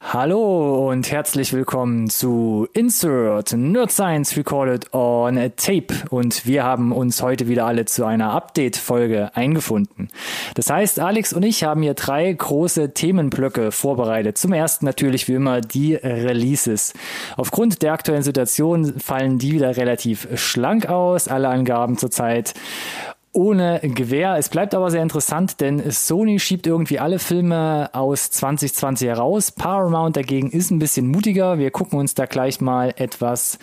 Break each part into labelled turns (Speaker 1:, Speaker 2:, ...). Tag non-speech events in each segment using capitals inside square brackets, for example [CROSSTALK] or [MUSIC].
Speaker 1: Hallo und herzlich willkommen zu Insert Nerd Science Recorded on a Tape und wir haben uns heute wieder alle zu einer Update-Folge eingefunden. Das heißt, Alex und ich haben hier drei große Themenblöcke vorbereitet. Zum ersten natürlich wie immer die Releases. Aufgrund der aktuellen Situation fallen die wieder relativ schlank aus, alle Angaben zurzeit ohne Gewehr. Es bleibt aber sehr interessant, denn Sony schiebt irgendwie alle Filme aus 2020 heraus. Paramount dagegen ist ein bisschen mutiger. Wir gucken uns da gleich mal etwas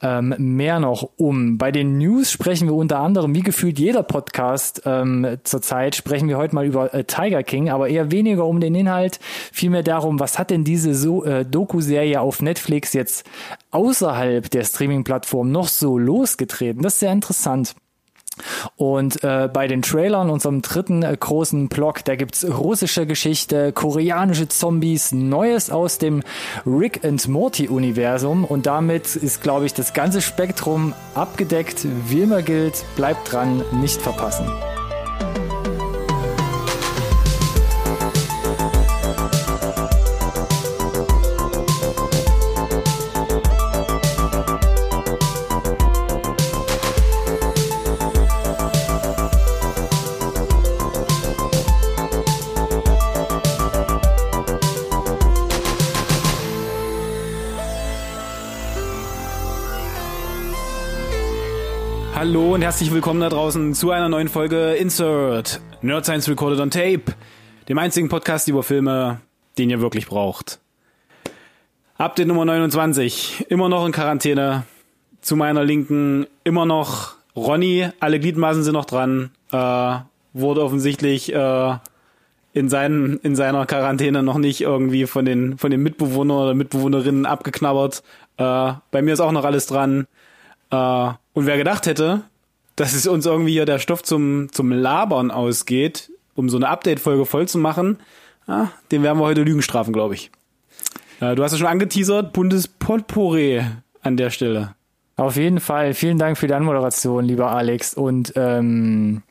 Speaker 1: ähm, mehr noch um. Bei den News sprechen wir unter anderem, wie gefühlt jeder Podcast ähm, zurzeit, sprechen wir heute mal über äh, Tiger King, aber eher weniger um den Inhalt, vielmehr darum, was hat denn diese so, äh, Doku-Serie auf Netflix jetzt außerhalb der Streaming-Plattform noch so losgetreten. Das ist sehr interessant. Und äh, bei den Trailern, unserem dritten äh, großen Block, da gibt's russische Geschichte, koreanische Zombies, Neues aus dem Rick and Morty-Universum. Und damit ist, glaube ich, das ganze Spektrum abgedeckt. Wie immer gilt, bleibt dran, nicht verpassen.
Speaker 2: Hallo und herzlich willkommen da draußen zu einer neuen Folge Insert Nerd Science Recorded on Tape, dem einzigen Podcast über Filme, den ihr wirklich braucht. Update Nummer 29, immer noch in Quarantäne. Zu meiner Linken immer noch Ronny, alle Gliedmaßen sind noch dran. Äh, wurde offensichtlich äh, in, seinen, in seiner Quarantäne noch nicht irgendwie von den, von den Mitbewohnern oder Mitbewohnerinnen abgeknabbert. Äh, bei mir ist auch noch alles dran. Äh, und wer gedacht hätte, dass es uns irgendwie hier der Stoff zum, zum Labern ausgeht, um so eine Update-Folge voll zu machen, ja, den werden wir heute Lügen strafen, glaube ich. Äh, du hast es schon angeteasert, Bundespotpourri an der Stelle.
Speaker 1: Auf jeden Fall. Vielen Dank für die Anmoderation, lieber Alex. Und ähm,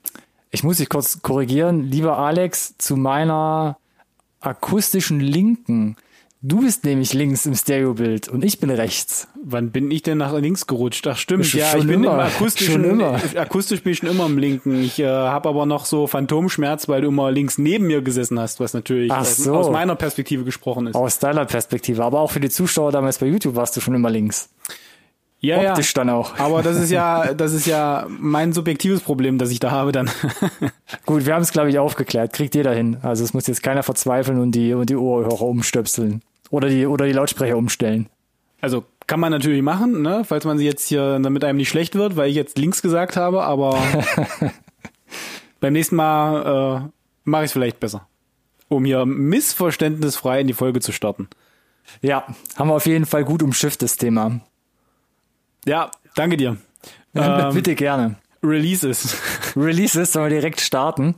Speaker 1: ich muss dich kurz korrigieren, lieber Alex, zu meiner akustischen Linken Du bist nämlich links im Stereobild und ich bin rechts.
Speaker 2: Wann bin ich denn nach links gerutscht? Ach stimmt, schon, ja, ich bin immer, im akustischen, immer. akustisch bin ich schon immer im linken. Ich äh, habe aber noch so Phantomschmerz, weil du immer links neben mir gesessen hast, was natürlich so. aus meiner Perspektive gesprochen ist.
Speaker 1: Aus deiner Perspektive, aber auch für die Zuschauer damals bei YouTube warst du schon immer links.
Speaker 2: Ja, Optisch ja. dann auch. Aber das ist ja, [LAUGHS] das ist ja mein subjektives Problem, das ich da habe dann. [LAUGHS]
Speaker 1: Gut, wir haben es glaube ich aufgeklärt. Kriegt jeder hin. Also es muss jetzt keiner verzweifeln und die und die Ohrhörer umstöpseln oder die oder die Lautsprecher umstellen.
Speaker 2: Also kann man natürlich machen, ne, falls man sie jetzt hier damit einem nicht schlecht wird, weil ich jetzt links gesagt habe, aber [LAUGHS] beim nächsten Mal äh, mache ich es vielleicht besser, um hier missverständnisfrei in die Folge zu starten.
Speaker 1: Ja, haben wir auf jeden Fall gut umschifft das Thema.
Speaker 2: Ja, danke dir.
Speaker 1: ähm, bitte gerne.
Speaker 2: Releases. [LAUGHS]
Speaker 1: Releases, sollen wir direkt starten?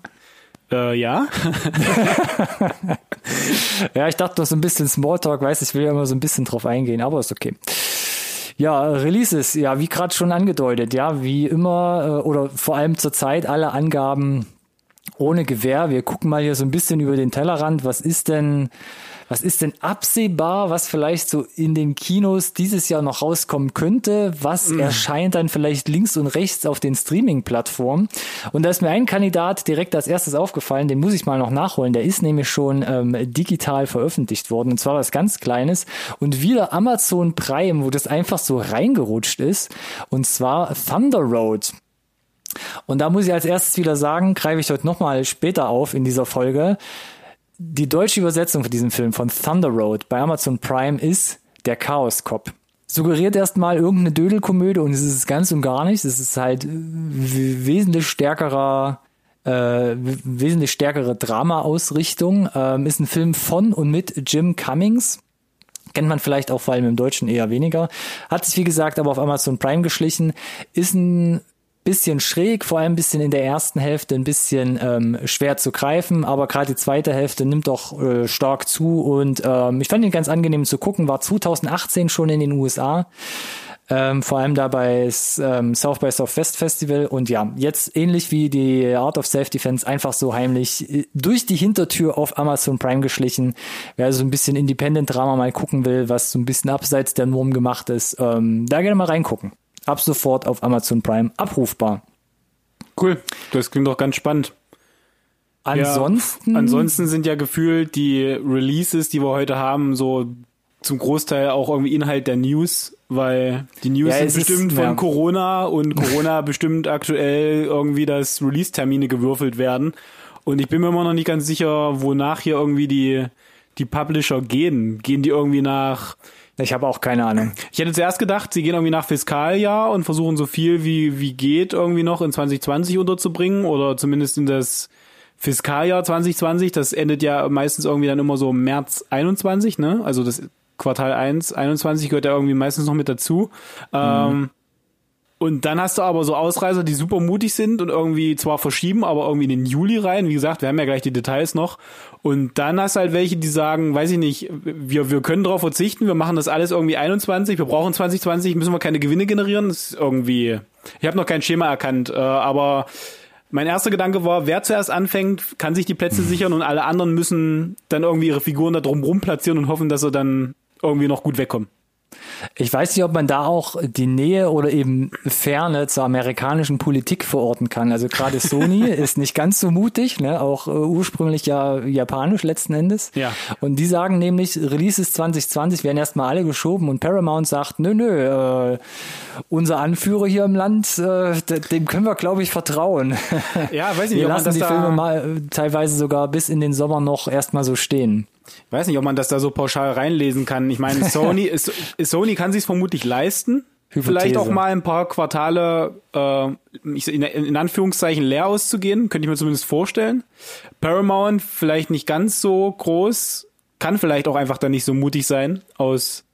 Speaker 2: Äh, ja. [LAUGHS]
Speaker 1: ja, ich dachte noch so ein bisschen Smalltalk, weiß ich will ja immer so ein bisschen drauf eingehen, aber ist okay. Ja, Releases, ja, wie gerade schon angedeutet, ja, wie immer äh, oder vor allem zurzeit alle Angaben ohne Gewehr. Wir gucken mal hier so ein bisschen über den Tellerrand. Was ist denn was ist denn absehbar, was vielleicht so in den Kinos dieses Jahr noch rauskommen könnte? Was mm. erscheint dann vielleicht links und rechts auf den Streaming-Plattformen? Und da ist mir ein Kandidat direkt als erstes aufgefallen, den muss ich mal noch nachholen. Der ist nämlich schon ähm, digital veröffentlicht worden und zwar was ganz Kleines und wieder Amazon Prime, wo das einfach so reingerutscht ist und zwar Thunder Road. Und da muss ich als erstes wieder sagen, greife ich heute nochmal später auf in dieser Folge die deutsche Übersetzung von diesem Film von Thunder Road bei Amazon Prime ist der Chaos Cop. Suggeriert erstmal irgendeine Dödelkomödie und es ist ganz und gar nicht. Es ist halt wesentlich stärkerer, äh, wesentlich stärkere Drama-Ausrichtung. Ähm, ist ein Film von und mit Jim Cummings. Kennt man vielleicht auch vor allem im Deutschen eher weniger. Hat sich, wie gesagt, aber auf Amazon Prime geschlichen. Ist ein bisschen schräg, vor allem ein bisschen in der ersten Hälfte ein bisschen ähm, schwer zu greifen, aber gerade die zweite Hälfte nimmt doch äh, stark zu und ähm, ich fand ihn ganz angenehm zu gucken, war 2018 schon in den USA. ähm, vor allem da bei ähm, South by Southwest Festival und ja, jetzt ähnlich wie die Art of Self-Defense einfach so heimlich äh, durch die Hintertür auf Amazon Prime geschlichen. Wer also ein bisschen Independent-Drama mal gucken will, was so ein bisschen abseits der Norm gemacht ist, ähm, da gerne mal reingucken. Ab sofort auf Amazon Prime abrufbar.
Speaker 2: Cool, das klingt doch ganz spannend.
Speaker 1: Ansonsten,
Speaker 2: ja, ansonsten sind ja gefühlt die Releases, die wir heute haben, so zum Großteil auch irgendwie Inhalt der News, weil die News ja, sind bestimmt ist, von ja. Corona und Corona [LAUGHS] bestimmt aktuell irgendwie, dass Release-Termine gewürfelt werden. Und ich bin mir immer noch nicht ganz sicher, wonach hier irgendwie die, die Publisher gehen. Gehen die irgendwie nach
Speaker 1: ich habe auch keine Ahnung.
Speaker 2: Ich hätte zuerst gedacht, sie gehen irgendwie nach Fiskaljahr und versuchen so viel wie, wie geht irgendwie noch in 2020 unterzubringen oder zumindest in das Fiskaljahr 2020. Das endet ja meistens irgendwie dann immer so März 21, ne? Also das Quartal 1, 21 gehört ja irgendwie meistens noch mit dazu. Mhm. Ähm, und dann hast du aber so Ausreißer, die super mutig sind und irgendwie zwar verschieben, aber irgendwie in den Juli rein. Wie gesagt, wir haben ja gleich die Details noch. Und dann hast du halt welche, die sagen, weiß ich nicht, wir, wir können darauf verzichten, wir machen das alles irgendwie 21, wir brauchen 2020, müssen wir keine Gewinne generieren. Das ist irgendwie, ich habe noch kein Schema erkannt, äh, aber mein erster Gedanke war, wer zuerst anfängt, kann sich die Plätze sichern und alle anderen müssen dann irgendwie ihre Figuren da drum rum platzieren und hoffen, dass sie dann irgendwie noch gut wegkommen.
Speaker 1: Ich weiß nicht, ob man da auch die Nähe oder eben Ferne zur amerikanischen Politik verorten kann. Also gerade Sony [LAUGHS] ist nicht ganz so mutig, ne? auch äh, ursprünglich ja japanisch letzten Endes.
Speaker 2: Ja.
Speaker 1: Und die sagen nämlich, Releases 2020 werden erstmal alle geschoben und Paramount sagt, nö, nö, äh, unser Anführer hier im Land, äh, dem können wir, glaube ich, vertrauen.
Speaker 2: Ja, weiß ich nicht,
Speaker 1: wir lassen die Filme mal äh, teilweise sogar bis in den Sommer noch erstmal so stehen.
Speaker 2: Ich weiß nicht, ob man das da so pauschal reinlesen kann. Ich meine, Sony, [LAUGHS] ist, Sony kann sich vermutlich leisten, Hypothese. vielleicht auch mal ein paar Quartale äh, in, in Anführungszeichen leer auszugehen, könnte ich mir zumindest vorstellen. Paramount vielleicht nicht ganz so groß, kann vielleicht auch einfach da nicht so mutig sein aus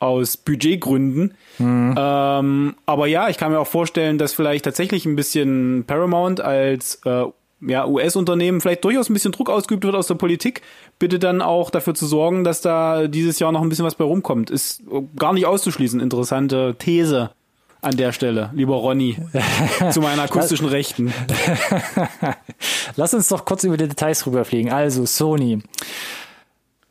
Speaker 2: aus Budgetgründen. Mhm. Ähm, aber ja, ich kann mir auch vorstellen, dass vielleicht tatsächlich ein bisschen Paramount als äh, ja, US-Unternehmen vielleicht durchaus ein bisschen Druck ausgeübt wird aus der Politik, bitte dann auch dafür zu sorgen, dass da dieses Jahr noch ein bisschen was bei rumkommt. Ist gar nicht auszuschließen. Interessante These an der Stelle, lieber Ronny, [LAUGHS] zu meiner akustischen Rechten. [LAUGHS]
Speaker 1: Lass uns doch kurz über die Details rüberfliegen. Also, Sony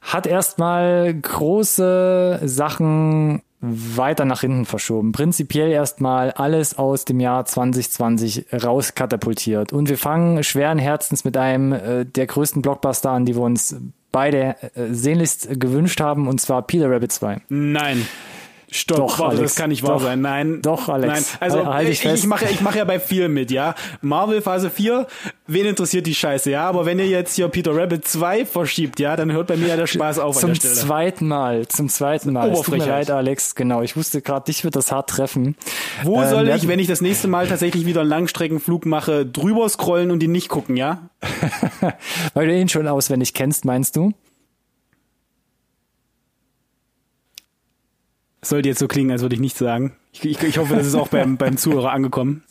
Speaker 1: hat erstmal große Sachen weiter nach hinten verschoben. Prinzipiell erstmal alles aus dem Jahr 2020 rauskatapultiert. Und wir fangen schweren Herzens mit einem äh, der größten Blockbuster an, die wir uns beide äh, sehnlichst gewünscht haben, und zwar Peter Rabbit 2.
Speaker 2: Nein. Stopp, doch, warte, Alex, das kann nicht wahr doch, sein. Nein.
Speaker 1: Doch, Alex. Nein.
Speaker 2: Also halt ich, ich mache ich mach ja bei viel mit, ja. Marvel Phase 4, wen interessiert die Scheiße, ja? Aber wenn ihr jetzt hier Peter Rabbit 2 verschiebt, ja, dann hört bei mir ja der Spaß auf
Speaker 1: zum zweiten Mal, zum zweiten Mal. Es tut mir leid, Alex, genau. Ich wusste gerade, dich wird das hart treffen.
Speaker 2: Wo ähm, soll ich, wenn ich das nächste Mal tatsächlich wieder einen Langstreckenflug mache, drüber scrollen und die nicht gucken, ja? [LAUGHS]
Speaker 1: Weil du ihn schon auswendig kennst, meinst du?
Speaker 2: Sollte jetzt so klingen, als würde ich nichts sagen. Ich, ich, ich hoffe, das ist auch beim, beim Zuhörer angekommen.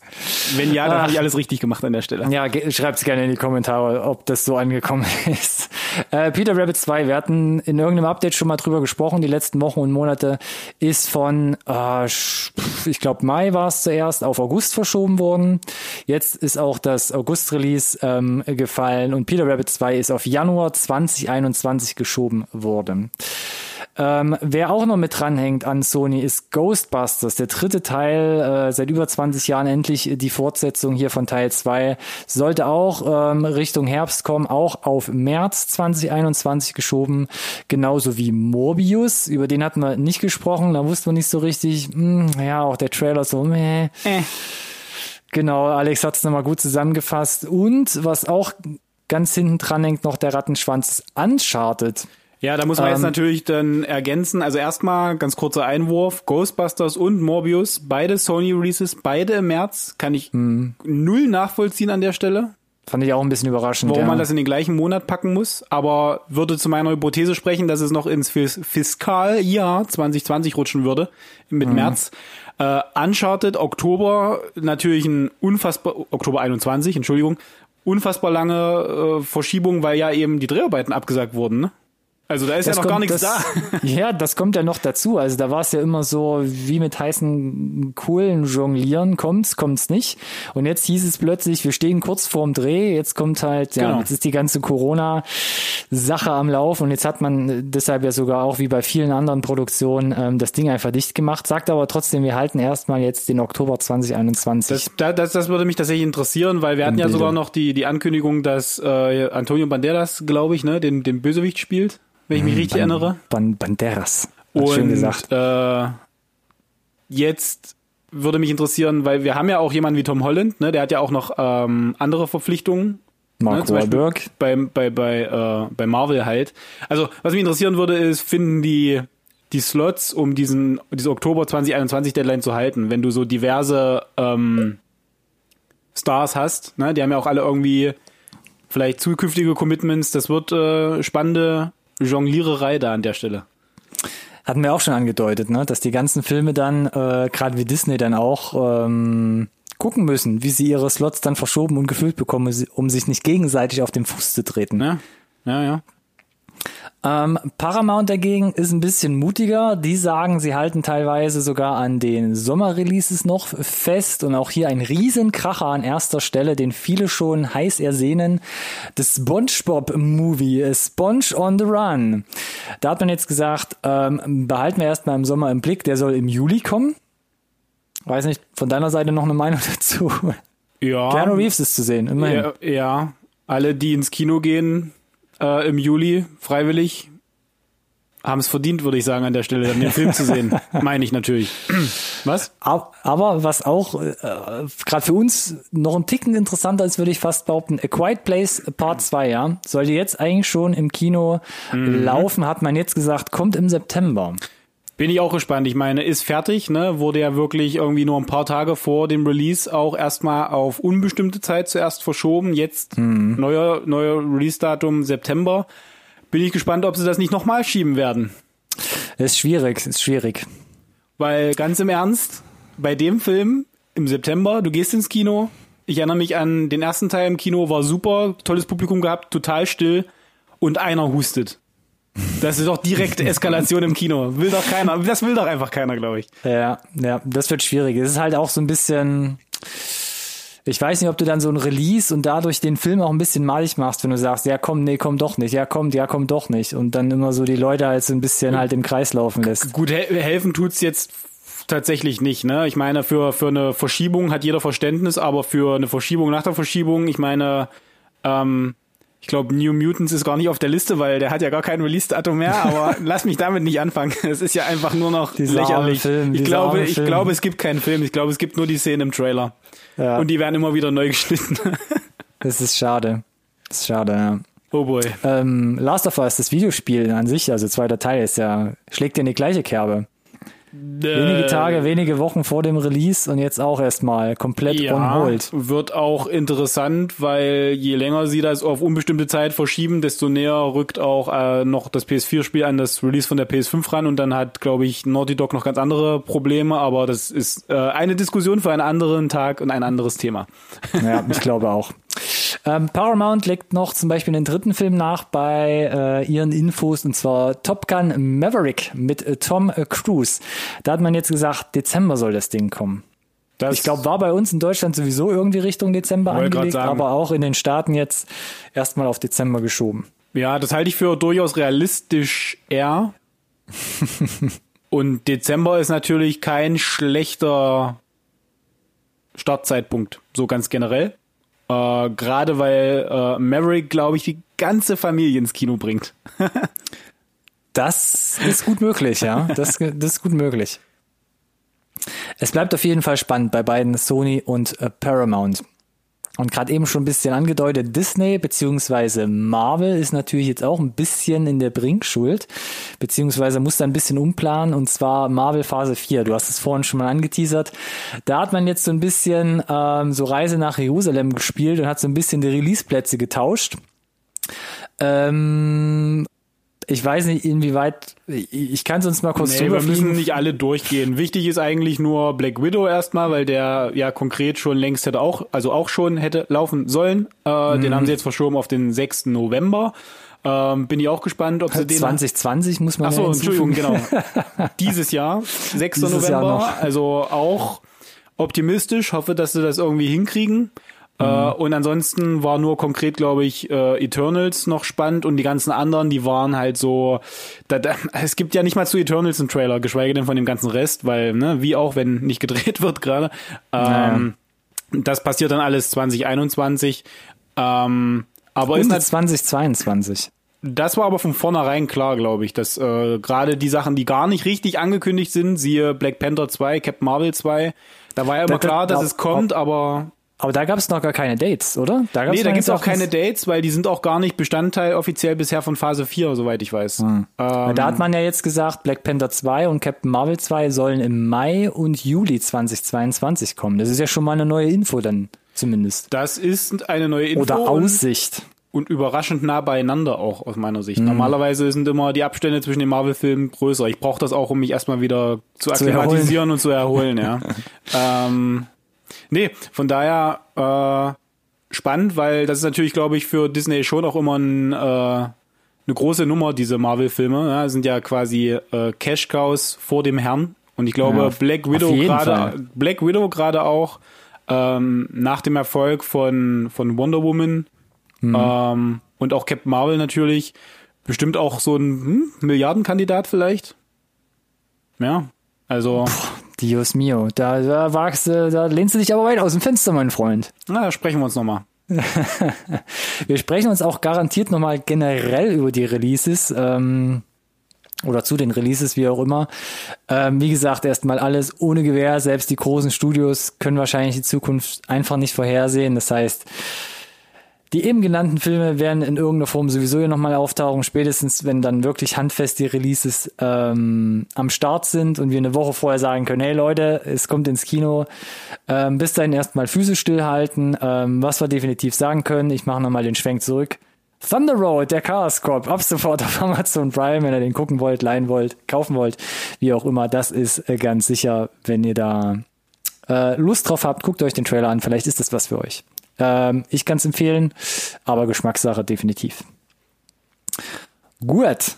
Speaker 2: Wenn ja, dann habe ich alles richtig gemacht an der Stelle.
Speaker 1: Ja, schreibt es gerne in die Kommentare, ob das so angekommen [LAUGHS] ist. Äh, Peter Rabbit 2, wir hatten in irgendeinem Update schon mal drüber gesprochen, die letzten Wochen und Monate, ist von, äh, ich glaube Mai war es zuerst, auf August verschoben worden. Jetzt ist auch das August-Release ähm, gefallen und Peter Rabbit 2 ist auf Januar 2021 geschoben worden. Ähm, wer auch noch mit dranhängt an Sony ist Ghostbusters, der dritte Teil, äh, seit über 20 Jahren endlich die Fortsetzung hier von Teil 2, sollte auch ähm, Richtung Herbst kommen, auch auf März 2021 geschoben, genauso wie Morbius, über den hatten wir nicht gesprochen, da wussten wir nicht so richtig, mh, hm, ja, auch der Trailer so, meh. Äh. Genau, Alex hat es nochmal gut zusammengefasst. Und was auch ganz hinten dran hängt, noch der Rattenschwanz Uncharted.
Speaker 2: Ja, da muss man ähm, jetzt natürlich dann ergänzen. Also erstmal ganz kurzer Einwurf. Ghostbusters und Morbius, beide Sony Releases, beide im März, kann ich mh. null nachvollziehen an der Stelle.
Speaker 1: Fand ich auch ein bisschen überraschend.
Speaker 2: Warum ja. man das in den gleichen Monat packen muss, aber würde zu meiner Hypothese sprechen, dass es noch ins Fiskaljahr 2020 rutschen würde, mit mhm. März. Äh, Uncharted, Oktober, natürlich ein unfassbar, Oktober 21, Entschuldigung, unfassbar lange äh, Verschiebung, weil ja eben die Dreharbeiten abgesagt wurden, ne? Also da ist
Speaker 1: Das
Speaker 2: ja noch gar
Speaker 1: kommt-
Speaker 2: nichts
Speaker 1: das,
Speaker 2: da. [LAUGHS] [LAUGHS]
Speaker 1: Ja, das kommt ja noch dazu. Also da war es ja immer so, wie mit heißen Kohlen jonglieren, kommt's, kommt's nicht. Und jetzt hieß es plötzlich, wir stehen kurz vorm Dreh, jetzt kommt halt, ja,
Speaker 2: Genau.
Speaker 1: jetzt ist die ganze Corona-Sache am Laufen und jetzt hat man deshalb ja sogar auch wie bei vielen anderen Produktionen ähm, das Ding einfach dicht gemacht, sagt aber trotzdem, wir halten erstmal jetzt den Oktober 2021.
Speaker 2: Das, da- das, das würde mich tatsächlich interessieren, weil wir hatten ja
Speaker 1: Bilder.
Speaker 2: sogar noch die, die Ankündigung, dass äh, Antonio Banderas, glaube ich, ne, den, den Bösewicht spielt, wenn ich mich richtig erinnere.
Speaker 1: Ban Banderas. Hat schön
Speaker 2: Und
Speaker 1: gesagt.
Speaker 2: äh, jetzt würde mich interessieren, weil wir haben ja auch jemanden wie Tom Holland, ne, der hat ja auch noch ähm, andere Verpflichtungen.
Speaker 1: Mark
Speaker 2: ne, zum Beispiel
Speaker 1: Wahlberg.
Speaker 2: Bei, bei, bei, äh, bei Marvel halt. Also, was mich interessieren würde, ist, finden die die Slots, um diesen diese Oktober 2021 Deadline zu halten, wenn du so diverse ähm, Stars hast, ne? Die haben ja auch alle irgendwie vielleicht zukünftige Commitments. Das wird äh, spannende Jongliererei da an der Stelle.
Speaker 1: Hatten wir auch schon angedeutet, ne? dass die ganzen Filme dann, äh, gerade wie Disney dann auch, ähm, gucken müssen, wie sie ihre Slots dann verschoben und gefüllt bekommen, um sich nicht gegenseitig auf den Fuß zu treten.
Speaker 2: Ne? Ja, ja.
Speaker 1: Ähm, Paramount dagegen ist ein bisschen mutiger. Die sagen, sie halten teilweise sogar an den Sommerreleases noch fest und auch hier ein Riesenkracher an erster Stelle, den viele schon heiß ersehnen. Das SpongeBob-Movie, Sponge on the Run. Da hat man jetzt gesagt, ähm, behalten wir erstmal im Sommer im Blick, der soll im Juli kommen. Weiß nicht, von deiner Seite noch eine Meinung [LAUGHS] dazu.
Speaker 2: Ja.
Speaker 1: Keanu Reeves ist zu sehen, immerhin.
Speaker 2: Ja, ja. Alle, die ins Kino gehen äh, im Juli, freiwillig, haben es verdient, würde ich sagen, an der Stelle, den Film zu sehen. [LAUGHS] Meine ich natürlich. Was?
Speaker 1: Ab- Aber was auch äh, gerade für uns noch ein Ticken interessanter ist, würde ich fast behaupten, A Quiet Place Part 2, ja, sollte jetzt eigentlich schon im Kino laufen, hat man jetzt gesagt, kommt im September.
Speaker 2: Bin ich auch gespannt. Ich meine, ist fertig, ne? Wurde ja wirklich irgendwie nur ein paar Tage vor dem Release auch erstmal auf unbestimmte Zeit zuerst verschoben. Jetzt neuer, neuer Release-Datum September. Bin ich gespannt, ob sie das nicht nochmal schieben werden.
Speaker 1: Ist schwierig, ist schwierig.
Speaker 2: Weil ganz im Ernst, bei dem Film im September, du gehst ins Kino. Ich erinnere mich an den ersten Teil im Kino, war super, tolles Publikum gehabt, total still und einer hustet. Das ist doch direkte Eskalation im Kino. Will doch keiner, das will doch einfach keiner, glaube ich.
Speaker 1: Ja, ja, das wird schwierig. Es ist halt auch so ein bisschen, ich weiß nicht, ob du dann so ein Release und dadurch den Film auch ein bisschen malig machst, wenn du sagst, ja komm, nee, komm doch nicht, ja kommt, ja kommt doch nicht und dann immer so die Leute halt so ein bisschen halt im Kreis laufen lässt.
Speaker 2: Gut, hel helfen tut's jetzt tatsächlich nicht, ne? Ich meine, für, für eine Verschiebung hat jeder Verständnis, aber für eine Verschiebung nach der Verschiebung, ich meine, ähm, ich glaube, New Mutants ist gar nicht auf der Liste, weil der hat ja gar kein Release-Datum mehr, aber [LAUGHS] lass mich damit nicht anfangen. Es ist ja einfach nur noch
Speaker 1: Dieser
Speaker 2: lächerlich.
Speaker 1: Film,
Speaker 2: ich glaube, ich
Speaker 1: Film.
Speaker 2: glaube, es gibt keinen Film. Ich glaube, es gibt nur die Szenen im Trailer.
Speaker 1: Ja.
Speaker 2: Und die werden immer wieder neu geschnitten. [LAUGHS]
Speaker 1: Das ist schade. Das ist schade, ja.
Speaker 2: oh boy.
Speaker 1: Ähm, Last of Us, das Videospiel an sich, also zweiter Teil, ist ja, schlägt in die gleiche Kerbe. Wenige
Speaker 2: Äh,
Speaker 1: Tage, wenige Wochen vor dem Release und jetzt auch erstmal komplett on
Speaker 2: Ja,
Speaker 1: hold.
Speaker 2: wird auch interessant, weil je länger sie das auf unbestimmte Zeit verschieben, desto näher rückt auch äh, noch das PS4-Spiel an das Release von der PS5 ran und dann hat, glaube ich, Naughty Dog noch ganz andere Probleme, aber das ist äh, eine Diskussion für einen anderen Tag und ein anderes Thema.
Speaker 1: Ja, ich glaube auch. [LAUGHS] Ähm, Paramount legt noch zum Beispiel den dritten Film nach bei äh, ihren Infos und zwar Top Gun Maverick mit äh, Tom äh, Cruise. Da hat man jetzt gesagt, Dezember soll das Ding kommen.
Speaker 2: Das,
Speaker 1: Ich glaube, war bei uns in Deutschland sowieso irgendwie Richtung Dezember angelegt, aber auch in den Staaten jetzt erstmal auf Dezember geschoben.
Speaker 2: ja, das halte ich für durchaus realistisch eher. [LAUGHS] und Dezember ist natürlich kein schlechter Startzeitpunkt, so ganz generell. Äh, Gerade weil äh, Maverick, glaube ich, die ganze Familie ins Kino bringt. [LAUGHS]
Speaker 1: Das ist gut möglich, ja. Das, das ist gut möglich. Es bleibt auf jeden Fall spannend bei beiden Sony und äh, Paramount. Und gerade eben schon ein bisschen angedeutet, Disney beziehungsweise Marvel ist natürlich jetzt auch ein bisschen in der Bringschuld, beziehungsweise muss da ein bisschen umplanen, und zwar Marvel Phase 4. Du hast es vorhin schon mal angeteasert. Da hat man jetzt so ein bisschen ähm, so Reise nach Jerusalem gespielt und hat so ein bisschen die Release-Plätze getauscht. Ähm, ich weiß nicht, inwieweit, ich, kann es uns mal kurz
Speaker 2: Nee, wir müssen nicht alle durchgehen. Wichtig ist eigentlich nur Black Widow erstmal, weil der ja konkret schon längst hätte auch, also auch schon hätte laufen sollen. Äh, Den haben sie jetzt verschoben auf den 6. November. Ähm, bin ich auch gespannt, ob sie den
Speaker 1: 2020 muss man
Speaker 2: Ach so,
Speaker 1: ja
Speaker 2: Entschuldigung, genau. [LAUGHS] Dieses Jahr, 6.
Speaker 1: Dieses Jahr
Speaker 2: November.
Speaker 1: noch.
Speaker 2: Also auch optimistisch. Hoffe, dass sie das irgendwie hinkriegen. Äh,
Speaker 1: Mhm.
Speaker 2: und ansonsten war nur konkret, glaube ich, äh, Eternals noch spannend und die ganzen anderen, die waren halt so. Da, da, [LAUGHS] es gibt ja nicht mal zu Eternals einen Trailer, geschweige denn von dem ganzen Rest, weil, ne, wie auch, wenn nicht gedreht [LAUGHS] wird gerade. Ähm, Das passiert dann alles 2021. Ähm, aber ist
Speaker 1: Und
Speaker 2: nat-
Speaker 1: 2022.
Speaker 2: das war aber von vornherein klar, glaube ich, dass äh, gerade die Sachen, die gar nicht richtig angekündigt sind, siehe Black Panther 2, Captain Marvel 2, da war ja immer
Speaker 1: Da-
Speaker 2: klar, dass
Speaker 1: da-
Speaker 2: es kommt, aber
Speaker 1: Aber da gab es noch gar keine Dates, oder? Da gab's
Speaker 2: nee, da
Speaker 1: meines
Speaker 2: gibt's auch keine Dates, weil die sind auch gar nicht Bestandteil offiziell bisher von Phase 4, soweit ich weiß. Ähm,
Speaker 1: Da hat man ja jetzt gesagt, Black Panther 2 und Captain Marvel 2 sollen im Mai und Juli 2022 kommen. Das ist ja schon mal eine neue Info dann zumindest.
Speaker 2: das ist eine neue Info
Speaker 1: Oder
Speaker 2: und,
Speaker 1: Aussicht.
Speaker 2: und überraschend nah beieinander auch aus meiner Sicht.
Speaker 1: Mhm.
Speaker 2: Normalerweise sind immer die Abstände zwischen den Marvel-Filmen größer. Ich brauche das auch, um mich erstmal wieder zu
Speaker 1: Zu
Speaker 2: akklimatisieren und zu erholen, ja. [LAUGHS] ähm, nee, von daher äh, spannend, weil das ist natürlich, glaube ich, für Disney schon auch immer ein, äh, eine große Nummer, diese Marvel-Filme. Ja, sind ja quasi äh, Cash-Cows vor dem Herrn. Und ich glaube,
Speaker 1: Ja,
Speaker 2: Black Widow gerade. Black Widow gerade auch ähm, nach dem Erfolg von, von Wonder Woman
Speaker 1: Mhm.
Speaker 2: ähm, und auch Captain Marvel natürlich. Bestimmt auch so ein hm, Milliardenkandidat vielleicht. Ja, also,
Speaker 1: Dios mio. Da, da wagst du, da lehnst du dich aber weit aus dem Fenster, mein Freund.
Speaker 2: na, da sprechen wir uns nochmal. [LAUGHS]
Speaker 1: Wir sprechen uns auch garantiert nochmal generell über die Releases. Ähm, oder zu den Releases, wie auch immer. Ähm, wie gesagt, erstmal alles ohne Gewähr. Selbst die großen Studios können wahrscheinlich die Zukunft einfach nicht vorhersehen. Das heißt, die eben genannten Filme werden in irgendeiner Form sowieso hier nochmal auftauchen, spätestens wenn dann wirklich handfest die Releases ähm, am Start sind und wir eine Woche vorher sagen können, hey Leute, es kommt ins Kino. Ähm, bis dahin erstmal Füße stillhalten. Ähm, was wir definitiv sagen können, ich mache nochmal den Schwenk zurück. Thunder Road, der Chaos Corp, ab sofort auf Amazon Prime, wenn ihr den gucken wollt, leihen wollt, kaufen wollt, wie auch immer, das ist äh, ganz sicher, wenn ihr da äh, Lust drauf habt, guckt euch den Trailer an, vielleicht ist das was für euch. Ähm, ich kann es empfehlen, aber Geschmackssache definitiv. Gut.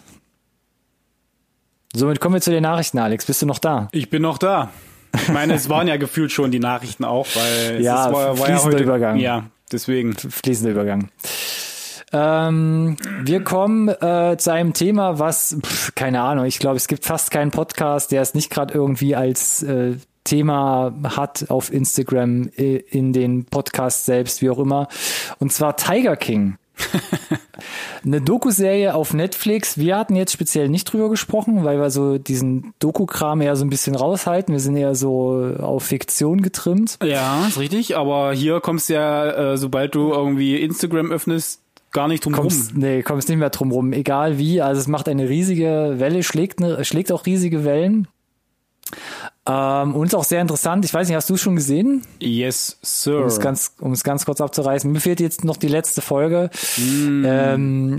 Speaker 1: Somit kommen wir zu den Nachrichten, Alex. Bist du noch da?
Speaker 2: Ich bin noch da. Ich meine, es waren ja [LAUGHS] gefühlt schon die Nachrichten auch, weil es
Speaker 1: Ja,
Speaker 2: ist, war, war ja
Speaker 1: fließender
Speaker 2: heute,
Speaker 1: Übergang.
Speaker 2: Ja, deswegen.
Speaker 1: Fließender Übergang. Ähm, wir kommen äh, zu einem Thema, was, pf, keine Ahnung, ich glaube, es gibt fast keinen Podcast, der es nicht gerade irgendwie als äh, Thema hat auf Instagram, äh, in den Podcasts selbst, wie auch immer. Und zwar Tiger King. [LAUGHS] Eine Doku-Serie auf Netflix. Wir hatten jetzt speziell nicht drüber gesprochen, weil wir so diesen Doku-Kram eher so ein bisschen raushalten. Wir sind eher so auf Fiktion getrimmt.
Speaker 2: Ja, ist richtig, aber hier kommst du ja, äh, sobald du irgendwie Instagram öffnest, gar nicht drum rum.
Speaker 1: kommst, nee, kommst nicht mehr drum rum, egal wie. Also es macht eine riesige Welle, schlägt, eine, schlägt auch riesige Wellen. Ähm, und ist auch sehr interessant. Ich weiß nicht, hast du es schon gesehen?
Speaker 2: Yes, Sir.
Speaker 1: Um es ganz, um es ganz kurz abzureißen. Mir fehlt jetzt noch die letzte Folge.
Speaker 2: Mm.
Speaker 1: Ähm,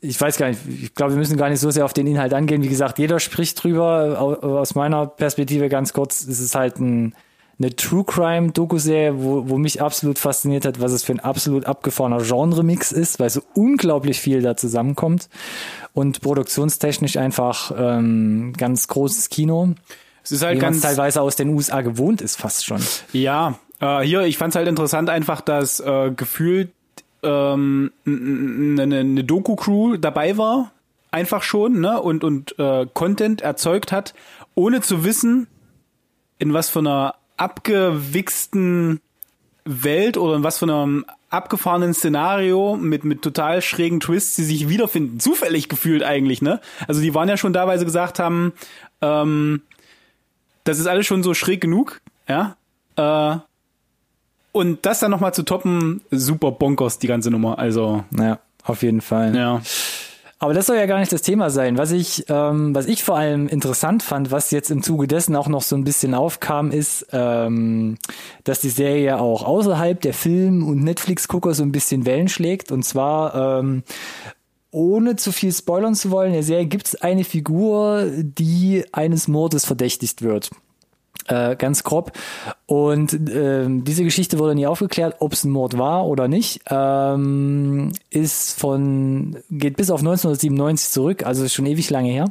Speaker 1: ich weiß gar nicht, ich glaube, wir müssen gar nicht so sehr auf den Inhalt angehen. Wie gesagt, jeder spricht drüber. Au- Aus meiner Perspektive ganz kurz, es ist halt ein, eine True Crime Doku-Serie, wo, wo mich absolut fasziniert hat, was es für ein absolut abgefahrener Genre-Mix ist, weil so unglaublich viel da zusammenkommt und produktionstechnisch einfach ähm, ganz großes Kino,
Speaker 2: es ist halt
Speaker 1: es
Speaker 2: ganz,
Speaker 1: teilweise aus den USA gewohnt ist, fast schon.
Speaker 2: ja, äh, hier, ich fand's halt interessant einfach, dass äh, gefühlt ähm, eine, eine Doku-Crew dabei war, einfach schon, ne, und, und äh, Content erzeugt hat, ohne zu wissen, in was für einer abgewichsten Welt oder in was für einem abgefahrenen Szenario mit, mit total schrägen Twists, die sich wiederfinden. Zufällig gefühlt eigentlich, ne? Also die waren ja schon da, weil sie gesagt haben, ähm, das ist alles schon so schräg genug, ja? Äh, und das dann nochmal zu toppen, super bonkers, die ganze Nummer. Also,
Speaker 1: Ja, auf jeden Fall.
Speaker 2: ja.
Speaker 1: Aber das soll ja gar nicht das Thema sein. Was ich, ähm, was ich vor allem interessant fand, was jetzt im Zuge dessen auch noch so ein bisschen aufkam, ist, ähm, dass die Serie auch außerhalb der Film- und Netflix-Gucker so ein bisschen Wellen schlägt. Und zwar, ähm, ohne zu viel spoilern zu wollen, in der Serie gibt es eine Figur, die eines Mordes verdächtigt wird. Äh, ganz grob. Und ähm, diese Geschichte wurde nie aufgeklärt, ob es ein Mord war oder nicht. Ähm, ist von, geht bis auf 1997 zurück, also schon ewig lange her.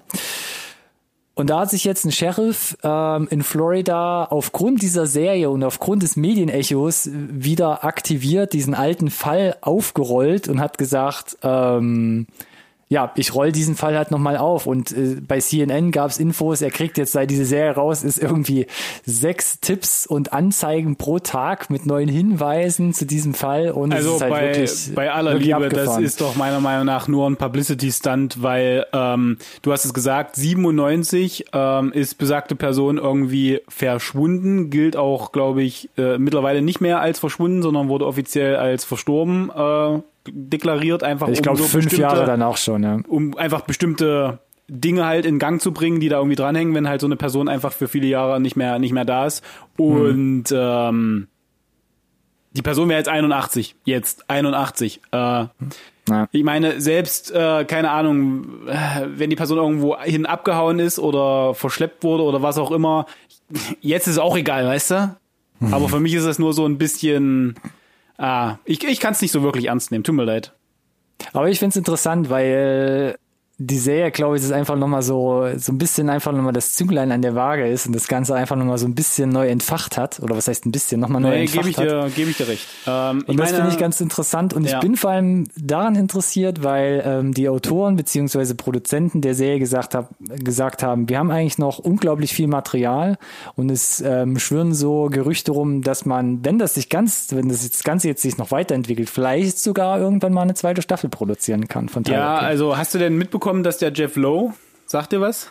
Speaker 1: Und da hat sich jetzt ein Sheriff ähm, in Florida aufgrund dieser Serie und aufgrund des Medienechos wieder aktiviert, diesen alten Fall aufgerollt und hat gesagt, ähm, ja, ich roll diesen Fall halt nochmal auf und äh, bei CNN gab's Infos, er kriegt jetzt seit diese Serie raus, ist irgendwie sechs Tipps und Anzeigen pro Tag mit neuen Hinweisen zu diesem Fall und
Speaker 2: also
Speaker 1: halt
Speaker 2: bei,
Speaker 1: wirklich,
Speaker 2: bei aller Liebe, das
Speaker 1: abgefahren.
Speaker 2: ist doch meiner Meinung nach nur ein Publicity-Stunt, weil ähm, du hast es gesagt, 97 ähm, ist besagte Person irgendwie verschwunden, gilt auch, glaube ich, äh, mittlerweile nicht mehr als verschwunden, sondern wurde offiziell als verstorben äh, deklariert, einfach
Speaker 1: ich
Speaker 2: um
Speaker 1: glaube
Speaker 2: so
Speaker 1: fünf Jahre dann auch schon, ja.
Speaker 2: um einfach bestimmte Dinge halt in Gang zu bringen, die da irgendwie dranhängen, wenn halt so eine Person einfach für viele Jahre nicht mehr nicht mehr da ist. Und ähm, die Person wäre jetzt 81, jetzt 81. Äh,
Speaker 1: Ja.
Speaker 2: ich meine, selbst, äh, keine Ahnung, äh, wenn die Person irgendwo hin abgehauen ist oder verschleppt wurde oder was auch immer, jetzt ist es auch egal, weißt du? Aber für mich ist das nur so ein bisschen, ah, ich, ich kann es nicht so wirklich ernst nehmen, tut mir leid.
Speaker 1: Aber ich find's interessant, weil die Serie, glaube ich, ist einfach nochmal so, so ein bisschen einfach nochmal das Zünglein an der Waage ist und das Ganze einfach nochmal so ein bisschen neu entfacht hat. Oder was heißt ein bisschen, nochmal neu
Speaker 2: Nee,
Speaker 1: entfacht
Speaker 2: gebe ich,
Speaker 1: hat.
Speaker 2: dir, geb ich dir recht. Ähm,
Speaker 1: Und das finde ich ganz interessant und
Speaker 2: Ja.
Speaker 1: ich bin vor allem daran interessiert, weil ähm, die Autoren beziehungsweise Produzenten der Serie gesagt, hab, gesagt haben, wir haben eigentlich noch unglaublich viel Material und es ähm, schwirren so Gerüchte rum, dass man, wenn das sich ganz, wenn das, das Ganze jetzt sich noch weiterentwickelt, vielleicht sogar irgendwann mal eine zweite Staffel produzieren kann von Tiger
Speaker 2: Ja,
Speaker 1: King.
Speaker 2: also hast du denn mitbekommen, dass der Jeff Lowe, sagt dir was?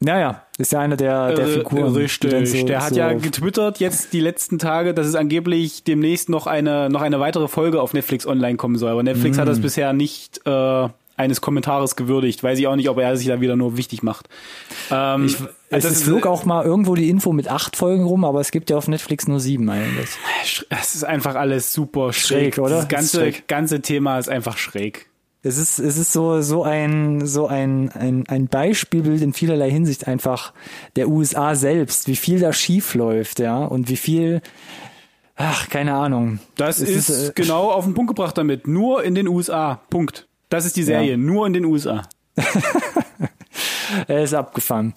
Speaker 1: Naja, ist ja einer der, der
Speaker 2: Äh,
Speaker 1: Figuren.
Speaker 2: Richtig.
Speaker 1: so-
Speaker 2: der hat
Speaker 1: so-
Speaker 2: ja getwittert jetzt die letzten Tage, dass es angeblich demnächst noch eine, noch eine weitere Folge auf Netflix online kommen soll. Aber Netflix
Speaker 1: Mm.
Speaker 2: hat das bisher nicht äh, eines Kommentares gewürdigt. Weiß ich auch nicht, ob er sich da wieder nur wichtig macht. Ähm,
Speaker 1: Ich, es,
Speaker 2: das
Speaker 1: es
Speaker 2: ist-
Speaker 1: flog auch mal irgendwo die Info mit acht Folgen rum, aber es gibt ja auf Netflix nur sieben eigentlich.
Speaker 2: Es ist einfach alles super schräg,
Speaker 1: Schräg, oder?
Speaker 2: Das ganze,
Speaker 1: schräg.
Speaker 2: ganze Thema ist einfach schräg.
Speaker 1: Es ist, es ist so, so ein, so ein, ein, ein Beispielbild in vielerlei Hinsicht einfach der USA selbst, wie viel da schief läuft, ja, und wie viel, ach, keine Ahnung.
Speaker 2: Das
Speaker 1: Es
Speaker 2: ist,
Speaker 1: ist, äh,
Speaker 2: genau auf den Punkt gebracht damit. Nur in den USA. Punkt. Das ist die Serie.
Speaker 1: Ja.
Speaker 2: Nur in den USA. [LAUGHS]
Speaker 1: Er ist abgefahren.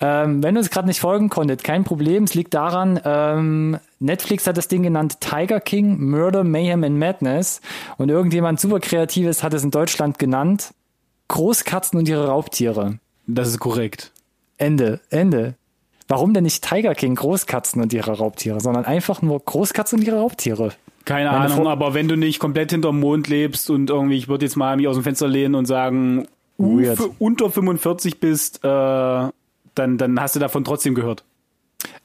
Speaker 1: Ähm, wenn ihr uns gerade nicht folgen konntet, kein Problem. Es liegt daran, ähm, Netflix hat das Ding genannt Tiger King, Murder, Mayhem and Madness. Und irgendjemand super Kreatives hat es in Deutschland genannt Großkatzen und ihre Raubtiere.
Speaker 2: Das ist korrekt.
Speaker 1: Ende, Ende. Warum denn nicht Tiger King, Großkatzen und ihre Raubtiere, sondern einfach nur Großkatzen und ihre Raubtiere?
Speaker 2: Keine
Speaker 1: Meine
Speaker 2: Ahnung,
Speaker 1: Vor-
Speaker 2: aber wenn du nicht komplett hinterm Mond lebst und irgendwie, ich würde jetzt mal mich aus dem Fenster lehnen und sagen,
Speaker 1: Weird.
Speaker 2: unter 45 bist, äh, dann, dann hast du davon trotzdem gehört.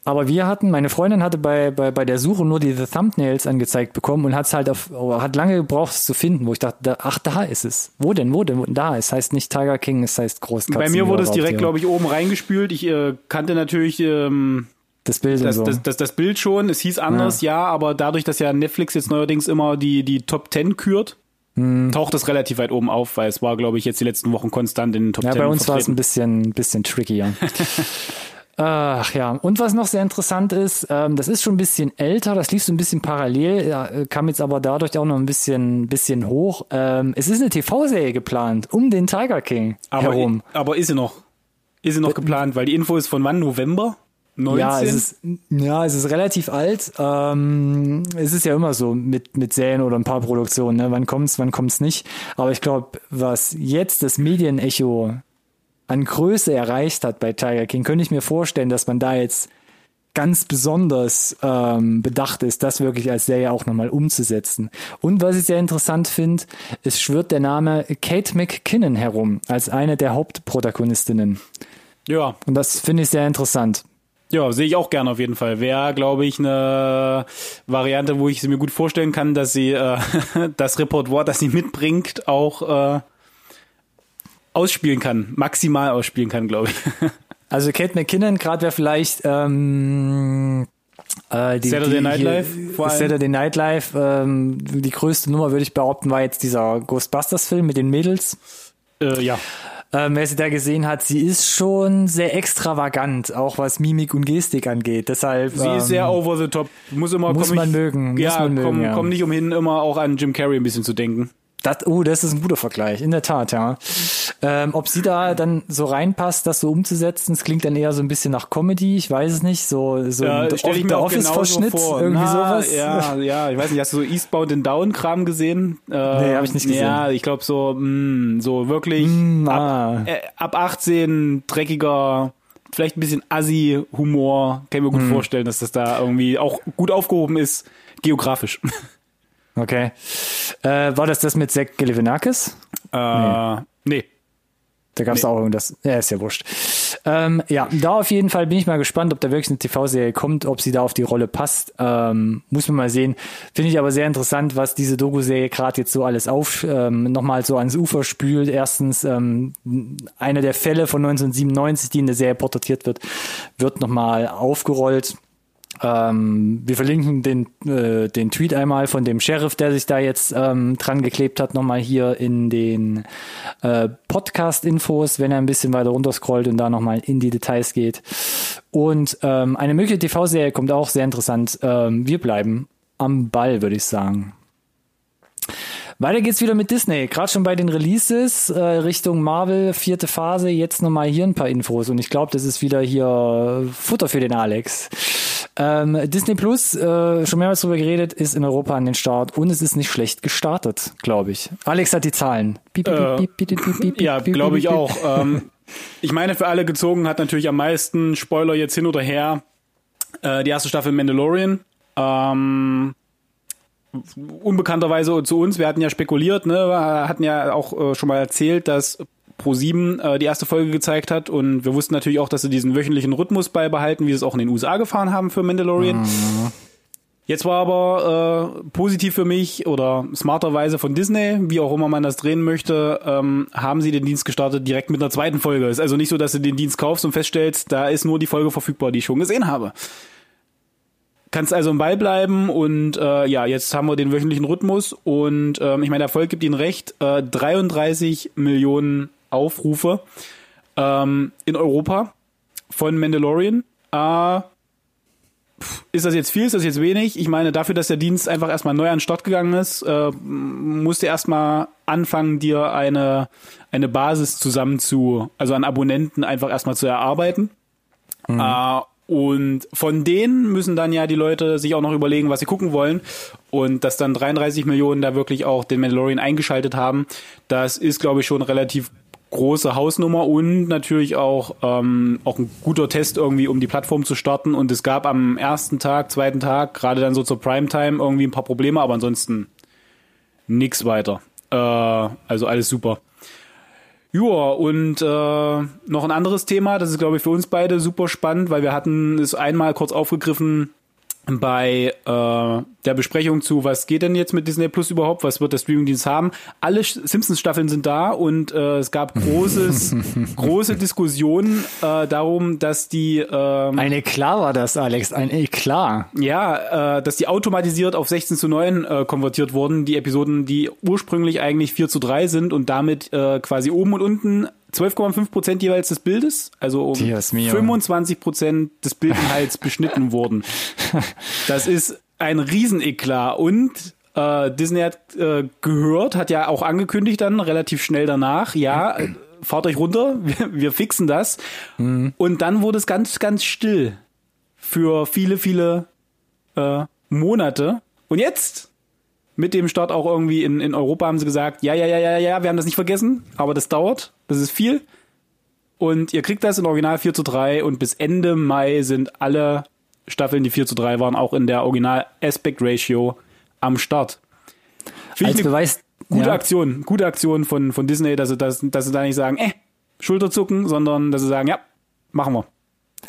Speaker 1: Aber wir hatten, meine Freundin hatte bei, bei, bei der Suche nur diese Thumbnails angezeigt bekommen und hat es halt auf, oh, hat lange gebraucht, es zu finden, wo ich dachte, da, ach, da ist es. Wo denn, wo denn, wo denn? Da, es heißt nicht Tiger King, es heißt Großkatzen.
Speaker 2: Bei mir wurde es direkt, glaube ich, oben reingespült. Ich äh, kannte natürlich ähm,
Speaker 1: Das Bild
Speaker 2: das,
Speaker 1: so.
Speaker 2: das, das, das Bild schon. Es hieß anders, ja. aber dadurch, dass ja Netflix jetzt neuerdings immer die, die Top 10 kürt,
Speaker 1: Hm.
Speaker 2: taucht es relativ weit oben auf, weil es war, glaube ich, jetzt die letzten Wochen konstant in den Top
Speaker 1: ja,
Speaker 2: 10
Speaker 1: bei uns war es ein bisschen, bisschen trickier. [LAUGHS] Ach ja, und was noch sehr interessant ist, ähm, das ist schon ein bisschen älter, das lief so ein bisschen parallel, ja, äh, kam jetzt aber dadurch auch noch ein bisschen, bisschen hoch. Ähm, es ist eine TV-Serie geplant um den Tiger King
Speaker 2: aber,
Speaker 1: herum.
Speaker 2: aber ist sie noch? Ist sie noch geplant? Weil die Info ist von wann? November? 19?
Speaker 1: Ja, es ist, ja, es ist relativ alt. Ähm, es ist ja immer so mit, mit Serien oder ein paar Produktionen, ne? Wann kommt's, wann kommt's nicht. Aber ich glaube, was jetzt das Medienecho an Größe erreicht hat bei Tiger King, könnte ich mir vorstellen, dass man da jetzt ganz besonders ähm, bedacht ist, das wirklich als Serie auch nochmal umzusetzen. Und was ich sehr interessant finde, es schwirrt der Name Kate McKinnon herum als eine der Hauptprotagonistinnen.
Speaker 2: ja,
Speaker 1: Und das finde ich sehr interessant.
Speaker 2: Ja, sehe ich auch gerne auf jeden Fall. Wäre, glaube ich, eine Variante, wo ich sie mir gut vorstellen kann, dass sie äh, [LAUGHS] das Repertoire, das sie mitbringt, auch äh, ausspielen kann. Maximal ausspielen kann, glaube ich. [LAUGHS]
Speaker 1: Also Kate McKinnon gerade wäre vielleicht ähm, äh, die,
Speaker 2: Saturday
Speaker 1: die,
Speaker 2: Night Live vor allem.
Speaker 1: Saturday Night Live, ähm, die größte Nummer, würde ich behaupten, war jetzt dieser Ghostbusters-Film mit den Mädels.
Speaker 2: äh, ja.
Speaker 1: ähm, wer sie da gesehen hat, sie ist schon sehr extravagant, auch was Mimik und Gestik angeht. Deshalb
Speaker 2: sie ist sehr over the top. Muss immer
Speaker 1: muss man
Speaker 2: ich,
Speaker 1: mögen.
Speaker 2: Ja,
Speaker 1: muss man
Speaker 2: komm,
Speaker 1: mögen, ja.
Speaker 2: komm nicht umhin, immer auch an Jim Carrey ein bisschen zu denken.
Speaker 1: Das, oh, das ist ein guter Vergleich, in der Tat, ja. Ähm, ob sie da dann so reinpasst, das so umzusetzen, es klingt dann eher so ein bisschen nach Comedy, ich weiß es nicht, so, so
Speaker 2: ja,
Speaker 1: ein
Speaker 2: stell ich mir auch
Speaker 1: Office-Verschnitt,
Speaker 2: vor.
Speaker 1: irgendwie
Speaker 2: Na,
Speaker 1: sowas.
Speaker 2: Ja, ja, ich weiß nicht, hast du so Eastbound and Down Kram gesehen? Äh,
Speaker 1: Nee, hab ich nicht gesehen.
Speaker 2: Ja, ich glaube so, mh, so wirklich
Speaker 1: Mm,
Speaker 2: ab,
Speaker 1: ah.
Speaker 2: äh, ab 18 dreckiger, vielleicht ein bisschen Assi-Humor, kann ich mir gut
Speaker 1: Mm.
Speaker 2: vorstellen, dass das da irgendwie auch gut aufgehoben ist, geografisch. [LAUGHS]
Speaker 1: Okay. Äh, war das das mit Zach Galifianakis?
Speaker 2: äh, nee.
Speaker 1: Da gab es auch irgendwas. Ja, ist ja wurscht. Ähm, ja, da auf jeden Fall bin ich mal gespannt, ob da wirklich eine TV-Serie kommt, ob sie da auf die Rolle passt. Ähm, muss man mal sehen. Finde ich aber sehr interessant, was diese Doku-Serie gerade jetzt so alles auf ähm, nochmal so ans Ufer spült. Erstens ähm, einer der Fälle von 1997, die in der Serie porträtiert wird, wird nochmal aufgerollt. Ähm, wir verlinken den, äh, den Tweet einmal von dem Sheriff, der sich da jetzt ähm, dran geklebt hat, nochmal hier in den äh, Podcast-Infos, wenn er ein bisschen weiter runterscrollt und da nochmal in die Details geht. Und ähm, eine mögliche TV-Serie kommt auch sehr interessant. Ähm, wir bleiben am Ball, würde ich sagen. Weiter geht's wieder mit Disney. Gerade schon bei den Releases äh, Richtung Marvel, vierte Phase. Jetzt nochmal hier ein paar Infos. Und ich glaube, das ist wieder hier Futter für den Alex. Ähm, Disney Plus, äh, schon mehrmals drüber geredet, ist in Europa an den Start und es ist nicht schlecht gestartet, glaube ich. Alex hat die Zahlen. Piep, piep, piep,
Speaker 2: Ja, glaube ich auch. ähm, ich meine, für alle gezogen hat natürlich am meisten Spoiler jetzt hin oder her äh, die erste Staffel Mandalorian. Ähm, unbekannterweise zu uns, wir hatten ja spekuliert, ne, wir hatten ja auch äh, schon mal erzählt, dass Pro7 äh, die erste Folge gezeigt hat und wir wussten natürlich auch, dass sie diesen wöchentlichen Rhythmus beibehalten, wie sie es auch in den USA gefahren haben für Mandalorian. Jetzt war aber äh, positiv für mich oder smarterweise von Disney, wie auch immer man das drehen möchte, ähm, haben sie den Dienst gestartet direkt mit einer zweiten Folge. Ist also nicht so, dass du den Dienst kaufst und feststellst, da ist nur die Folge verfügbar, die ich schon gesehen habe. Kannst also im Ball bleiben und äh, ja, jetzt haben wir den wöchentlichen Rhythmus und ähm, ich meine, der Erfolg gibt ihnen recht. Äh, 33 Millionen Aufrufe ähm, in Europa von Mandalorian. Äh, ist das jetzt viel, ist das jetzt wenig? Ich meine, dafür, dass der Dienst einfach erstmal neu an den Start gegangen ist, äh, musst du erstmal anfangen, dir eine, eine Basis zusammen zu, also an Abonnenten einfach erstmal zu erarbeiten. Äh, und von denen müssen dann ja die Leute sich auch noch überlegen, was sie gucken wollen. Und dass dann 33 Millionen da wirklich auch den Mandalorian eingeschaltet haben, das ist, glaube ich, schon relativ große Hausnummer und natürlich auch, ähm, auch ein guter Test irgendwie, um die Plattform zu starten. Und es gab am ersten Tag, zweiten Tag, gerade dann so zur Primetime irgendwie ein paar Probleme, aber ansonsten nix weiter. Äh, also alles super. Ja, und äh, noch ein anderes Thema, das ist, glaube ich, für uns beide super spannend, weil wir hatten es einmal kurz aufgegriffen bei äh, der Besprechung zu, was geht denn jetzt mit Disney Plus überhaupt, was wird der Streamingdienst haben. Alle Simpsons-Staffeln sind da und äh, es gab großes, [LAUGHS] große Diskussionen äh, darum, dass die ähm,
Speaker 1: Ein Eklat war das, Alex, ein Eklat.
Speaker 2: ja, äh, dass die automatisiert auf 16 zu 9 äh, konvertiert wurden, die Episoden, die ursprünglich eigentlich 4 zu 3 sind und damit äh, quasi oben und unten 12,5 Prozent jeweils des Bildes, also um
Speaker 1: Dios mio.
Speaker 2: 25 Prozent des Bildinhalts beschnitten wurden. [LAUGHS] Das ist ein Rieseneklat und äh, Disney hat äh, gehört, hat ja auch angekündigt dann relativ schnell danach, ja, äh, fahrt euch runter, [LAUGHS] wir, wir fixen das. Und dann wurde es ganz, ganz still für viele, viele äh, Monate. Und jetzt, mit dem Start auch irgendwie in, in Europa, haben sie gesagt, ja, ja, ja, ja, ja, wir haben das nicht vergessen, aber das dauert, das ist viel. Und ihr kriegt das in Original 4 zu 3 und bis Ende Mai sind alle Staffeln, die 4 zu 3 waren, auch in der Original Aspect Ratio am Start. Finde
Speaker 1: Als
Speaker 2: ich eine
Speaker 1: Beweis.
Speaker 2: gute
Speaker 1: ja.
Speaker 2: Aktion, gute Aktion von, von Disney, dass sie, dass, dass sie da nicht sagen, äh, Schulterzucken, sondern dass sie sagen, ja, machen wir.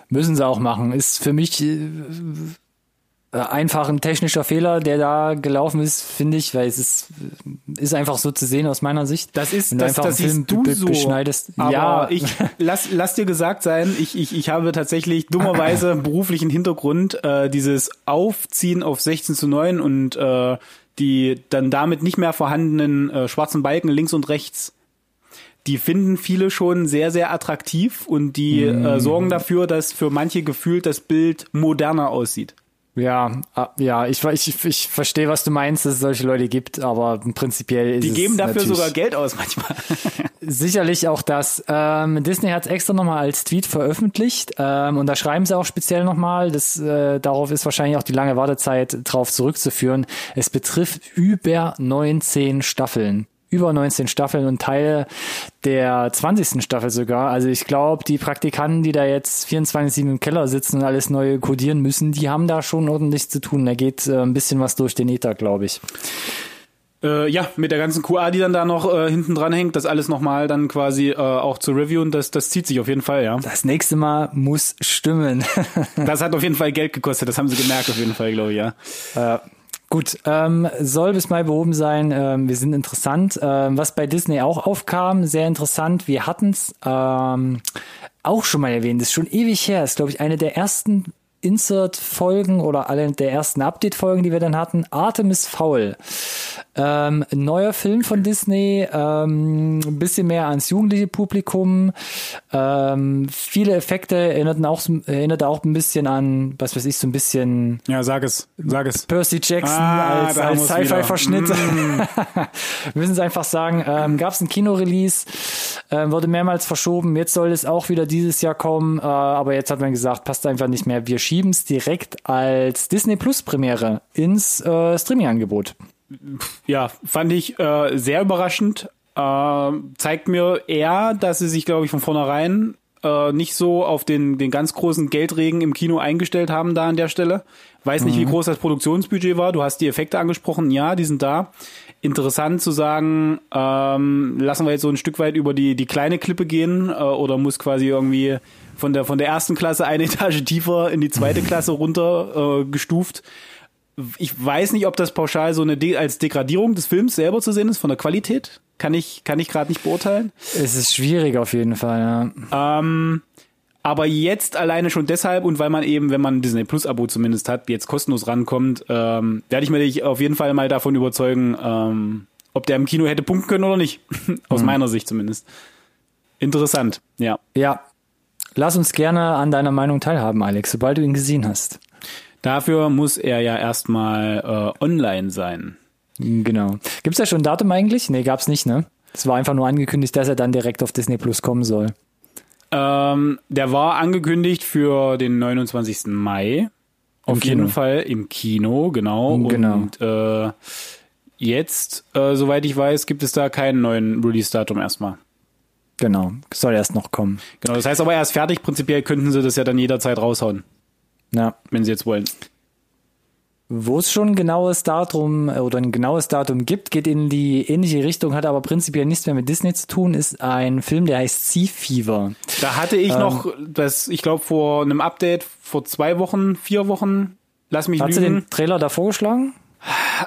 Speaker 1: Müssen sie auch machen. Ist für mich äh, einfach ein technischer Fehler, der da gelaufen ist, finde ich, weil es ist, ist einfach so zu sehen aus meiner Sicht.
Speaker 2: Das ist,
Speaker 1: Wenn du
Speaker 2: das,
Speaker 1: einfach
Speaker 2: das
Speaker 1: Film
Speaker 2: du so.
Speaker 1: beschneidest.
Speaker 2: Aber
Speaker 1: ja,
Speaker 2: ich [LAUGHS] lass, lass dir gesagt sein, ich, ich, ich habe tatsächlich dummerweise einen beruflichen Hintergrund, äh, dieses Aufziehen auf 16 zu 9 und äh, die dann damit nicht mehr vorhandenen äh, schwarzen Balken links und rechts. die finden viele schon sehr, sehr attraktiv und die
Speaker 1: Mhm.
Speaker 2: äh, sorgen dafür, dass für manche gefühlt das Bild moderner aussieht.
Speaker 1: Ja, ah, ja, ich, ich, ich verstehe, was du meinst, dass es solche Leute gibt, aber prinzipiell ist
Speaker 2: Die geben dafür sogar Geld aus manchmal. [LAUGHS] [LAUGHS]
Speaker 1: sicherlich auch das. Ähm, Disney hat es extra nochmal als Tweet veröffentlicht ähm, und da schreiben sie auch speziell nochmal, äh, darauf ist wahrscheinlich auch die lange Wartezeit drauf zurückzuführen. Es betrifft über 19 Staffeln. Über 19 Staffeln und Teile der 20. Staffel sogar. Also ich glaube, die Praktikanten, die da jetzt 24-7 im Keller sitzen und alles neu codieren müssen, die haben da schon ordentlich zu tun. Da geht äh, ein bisschen was durch den Ether, glaube ich.
Speaker 2: Äh, ja, mit der ganzen QA, die dann da noch äh, hinten dran hängt, das alles nochmal dann quasi äh, auch zu reviewen, das, das zieht sich auf jeden Fall, ja.
Speaker 1: Das nächste Mal muss stimmen. [LAUGHS]
Speaker 2: Das hat auf jeden Fall Geld gekostet, das haben sie gemerkt auf jeden Fall, glaube ich, ja.
Speaker 1: Äh, gut, ähm, soll bis Mai behoben sein. Ähm, wir sind interessant. Ähm, was bei Disney auch aufkam, sehr interessant. Wir hatten es ähm, auch schon mal erwähnt. Das ist schon ewig her. Das ist, glaube ich, eine der ersten Insert-Folgen oder alle der ersten Update-Folgen, die wir dann hatten. Artemis Fowl. Ähm, ein neuer Film von Disney, ähm, ein bisschen mehr ans jugendliche Publikum. Ähm, viele Effekte erinnerten auch, erinnerte auch ein bisschen an, was weiß ich, so ein bisschen
Speaker 2: Ja, sag es, sag es.
Speaker 1: Percy Jackson
Speaker 2: Ah,
Speaker 1: als, als Sci-Fi-Verschnitt.
Speaker 2: Mm. [LAUGHS]
Speaker 1: Wir müssen es einfach sagen, ähm, gab es ein Kinorelease, ähm, wurde mehrmals verschoben, jetzt soll es auch wieder dieses Jahr kommen, äh, aber jetzt hat man gesagt, passt einfach nicht mehr. Wir schieben es direkt als Disney Plus Premiere ins äh, Streaming-Angebot.
Speaker 2: Ja, fand ich äh, sehr überraschend. Äh, zeigt mir eher, dass sie sich, glaube ich, von vornherein äh, nicht so auf den, den ganz großen Geldregen im Kino eingestellt haben da an der Stelle. Weiß nicht, wie groß das Produktionsbudget war. Du hast die Effekte angesprochen. Ja, die sind da. Interessant zu sagen, ähm, lassen wir jetzt so ein Stück weit über die, die kleine Klippe gehen äh, oder muss quasi irgendwie von der, von der ersten Klasse eine [LAUGHS] Etage tiefer in die zweite [LAUGHS] Klasse runter äh, gestuft ich weiß nicht, ob das pauschal so eine De als Degradierung des Films selber zu sehen ist von der Qualität. Kann ich kann ich gerade nicht beurteilen.
Speaker 1: Es ist schwierig auf jeden Fall, ja.
Speaker 2: Ähm, aber jetzt alleine schon deshalb und weil man eben, wenn man ein Disney Plus Abo zumindest hat, jetzt kostenlos rankommt, ähm, werde ich mir dich auf jeden Fall mal davon überzeugen, ähm, ob der im Kino hätte punkten können oder nicht. [LAUGHS] Aus meiner Sicht zumindest. Interessant, ja.
Speaker 1: Ja. Lass uns gerne an deiner Meinung teilhaben, Alex, sobald du ihn gesehen hast.
Speaker 2: Dafür muss er ja erstmal äh, online sein.
Speaker 1: Genau. Gibt's da schon ein Datum eigentlich? Nee, gab's nicht, ne? Es war einfach nur angekündigt, dass er dann direkt auf Disney Plus kommen soll.
Speaker 2: Ähm, der war angekündigt für den 29. Mai. Auf
Speaker 1: Kino.
Speaker 2: jeden Fall im Kino, genau.
Speaker 1: Genau.
Speaker 2: Und äh, jetzt, äh, soweit ich weiß, gibt es da keinen neuen Release-Datum erstmal.
Speaker 1: Genau. Soll erst noch kommen.
Speaker 2: Genau, das heißt aber erst fertig. Prinzipiell könnten sie das ja dann jederzeit raushauen,
Speaker 1: Ja.
Speaker 2: wenn sie jetzt wollen.
Speaker 1: Wo es schon ein genaues Datum äh, oder ein genaues Datum gibt, geht in die ähnliche Richtung, hat aber prinzipiell nichts mehr mit Disney zu tun, ist ein Film, der heißt Sea Fever.
Speaker 2: Da hatte
Speaker 1: Ähm.
Speaker 2: ich noch, das, ich glaube, vor einem Update vor zwei Wochen, vier Wochen, lass mich
Speaker 1: Hast du den Trailer da vorgeschlagen?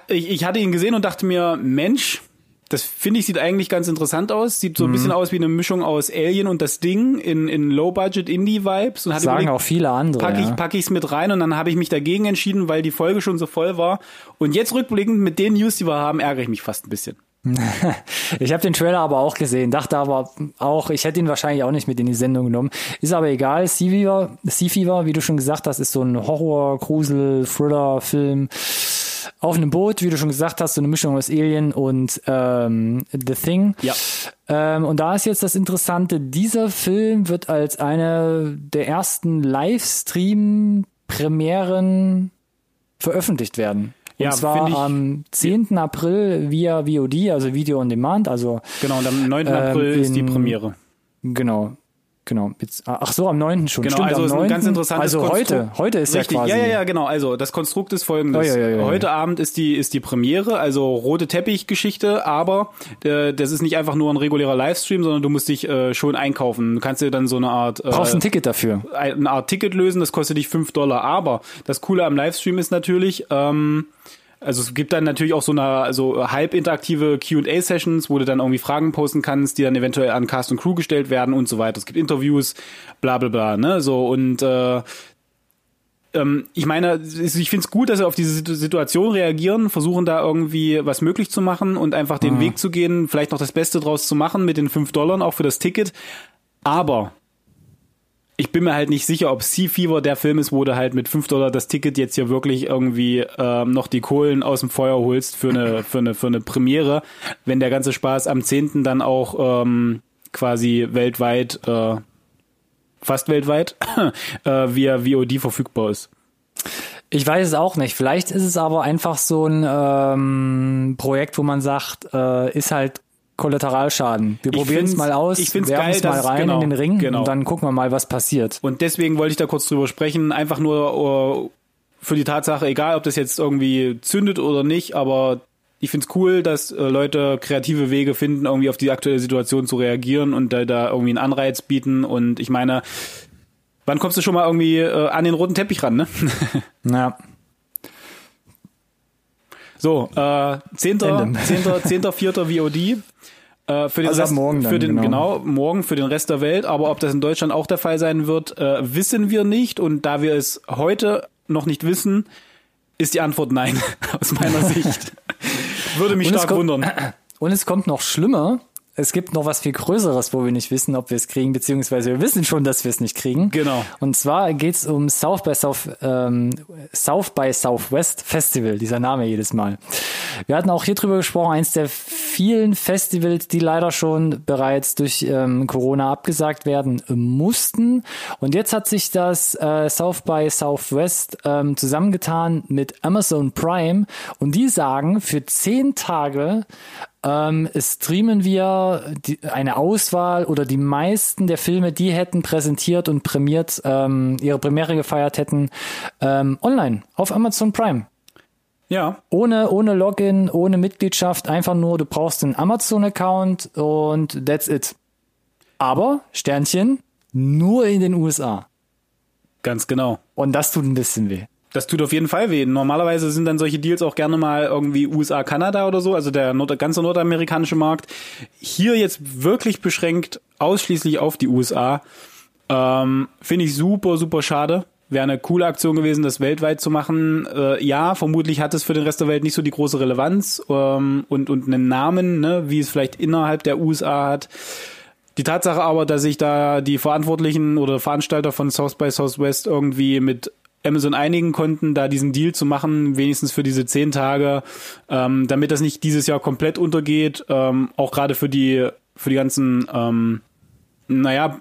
Speaker 2: Ich, ich hatte ihn gesehen und dachte mir, Mensch, das finde ich sieht eigentlich ganz interessant aus. Sieht so
Speaker 1: Mhm.
Speaker 2: ein bisschen aus wie eine Mischung aus Alien und das Ding in, in Low-Budget-Indie-Vibes. Und hatte
Speaker 1: Sagen
Speaker 2: überlegt,
Speaker 1: auch viele andere.
Speaker 2: pack ich
Speaker 1: ja.
Speaker 2: pack ich's mit rein und dann habe ich mich dagegen entschieden, weil die Folge schon so voll war. Und jetzt rückblickend mit den News, die wir haben, ärgere ich mich fast ein bisschen. [LAUGHS]
Speaker 1: Ich habe den Trailer aber auch gesehen, dachte aber auch, ich hätte ihn wahrscheinlich auch nicht mit in die Sendung genommen. Ist aber egal. Sea Fever, sea Fever wie du schon gesagt hast, ist so ein Horror, Grusel, Thriller-Film auf einem Boot, wie du schon gesagt hast, so eine Mischung aus Alien und ähm, The Thing.
Speaker 2: Ja.
Speaker 1: Ähm, und da ist jetzt das Interessante, dieser Film wird als eine der ersten Livestream-Premieren veröffentlicht werden. Und
Speaker 2: Ja,
Speaker 1: zwar
Speaker 2: ich-
Speaker 1: am 10. April via VOD, also Video on Demand, also
Speaker 2: Genau, und am 9.
Speaker 1: Ähm,
Speaker 2: April ist die
Speaker 1: in-
Speaker 2: Premiere.
Speaker 1: genau. Genau. Jetzt, ach so, am 9. schon.
Speaker 2: Genau,
Speaker 1: Stimmt,
Speaker 2: also
Speaker 1: am
Speaker 2: ist
Speaker 1: 9.
Speaker 2: ein ganz interessantes
Speaker 1: Also heute,
Speaker 2: Konstrukt.
Speaker 1: heute ist
Speaker 2: Richtig,
Speaker 1: ja quasi.
Speaker 2: ja, ja, ja, genau. Also das Konstrukt ist folgendes.
Speaker 1: Oh, ja, ja, ja.
Speaker 2: Heute Abend ist die ist die Premiere, also rote Teppich-Geschichte, aber äh, das ist nicht einfach nur ein regulärer Livestream, sondern du musst dich äh, schon einkaufen. Du kannst dir dann so eine Art äh,
Speaker 1: Brauchst ein Ticket dafür.
Speaker 2: eine Art Ticket lösen, das kostet dich 5 Dollar. Aber das Coole am Livestream ist natürlich, ähm, also es gibt dann natürlich auch so eine so halb interaktive Q&A-Sessions, wo du dann irgendwie Fragen posten kannst, die dann eventuell an Cast und Crew gestellt werden und so weiter. Es gibt Interviews, bla bla bla, ne? So und äh, ähm, ich meine, ich finde es gut, dass sie auf diese Situation reagieren, versuchen da irgendwie was möglich zu machen und einfach den mhm. Weg zu gehen, vielleicht noch das Beste draus zu machen mit den fünf Dollar auch für das Ticket. Aber ich bin mir halt nicht sicher, ob Sea Fever der Film ist, wo du halt mit fünf Dollar das Ticket jetzt hier wirklich irgendwie ähm, noch die Kohlen aus dem Feuer holst für eine, [LAUGHS] für eine, für eine Premiere, wenn der ganze Spaß am 10. dann auch ähm, quasi weltweit, äh, fast weltweit, [LAUGHS] äh, via VOD verfügbar ist.
Speaker 1: Ich weiß es auch nicht. Vielleicht ist es aber einfach so ein ähm, Projekt, wo man sagt, äh, ist halt Kollateralschaden. Wir probieren es mal aus,
Speaker 2: ich find's geil,
Speaker 1: mal rein
Speaker 2: genau,
Speaker 1: in den Ring
Speaker 2: genau.
Speaker 1: und dann gucken wir mal, was passiert.
Speaker 2: Und deswegen wollte ich da kurz drüber sprechen, einfach nur uh, für die Tatsache, egal ob das jetzt irgendwie zündet oder nicht, aber ich find's cool, dass äh, Leute kreative Wege finden, irgendwie auf die aktuelle Situation zu reagieren und da, da irgendwie einen Anreiz bieten. Und ich meine, wann kommst du schon mal irgendwie äh, an den roten Teppich ran, ne? [LAUGHS]
Speaker 1: Ja.
Speaker 2: So, äh, 10. 10. 10. 4. VOD. Äh, für den
Speaker 1: also
Speaker 2: Rest,
Speaker 1: morgen dann,
Speaker 2: für den,
Speaker 1: genau.
Speaker 2: genau. morgen für den Rest der Welt. Aber ob das in Deutschland auch der Fall sein wird, äh, wissen wir nicht. Und da wir es heute noch nicht wissen, ist die Antwort nein, [LAUGHS] aus meiner Sicht. [LAUGHS] Würde mich stark
Speaker 1: kommt,
Speaker 2: wundern. [CLEARS THROAT]
Speaker 1: Und es kommt noch schlimmer es gibt noch was viel Größeres, wo wir nicht wissen, ob wir es kriegen, beziehungsweise wir wissen schon, dass wir es nicht kriegen.
Speaker 2: Genau.
Speaker 1: Und zwar geht's um South by South, ähm, South by Southwest Festival, dieser Name jedes Mal. Wir hatten auch hier drüber gesprochen, eins der vielen Festivals, die leider schon bereits durch ähm, Corona abgesagt werden mussten. Und jetzt hat sich das äh, South by Southwest ähm, zusammengetan mit Amazon Prime und die sagen, für zehn Tage ähm, streamen wir die, eine Auswahl oder die meisten der Filme, die hätten präsentiert und prämiert, ähm, ihre Premiere gefeiert hätten, ähm, online auf Amazon Prime.
Speaker 2: Ja.
Speaker 1: Ohne, ohne Login, ohne Mitgliedschaft, einfach nur, du brauchst einen Amazon-Account und that's it. Aber, Sternchen, nur in den USA.
Speaker 2: Ganz genau.
Speaker 1: Und das tut ein bisschen weh.
Speaker 2: Das tut auf jeden Fall weh. Normalerweise sind dann solche Deals auch gerne mal irgendwie USA, Kanada oder so, also der Nord ganze nordamerikanische Markt. Hier jetzt wirklich beschränkt ausschließlich auf die USA. Ähm, Finde ich super, super schade. Wäre eine coole Aktion gewesen, das weltweit zu machen. Äh, ja, vermutlich hat es für den Rest der Welt nicht so die große Relevanz ähm, und, und einen Namen, ne, wie es vielleicht innerhalb der USA hat. Die Tatsache aber, dass sich da die Verantwortlichen oder Veranstalter von South by Southwest irgendwie mit Amazon einigen konnten, da diesen Deal zu machen, wenigstens für diese zehn Tage, ähm, damit das nicht dieses Jahr komplett untergeht, ähm, auch gerade für die für die ganzen, ähm, naja,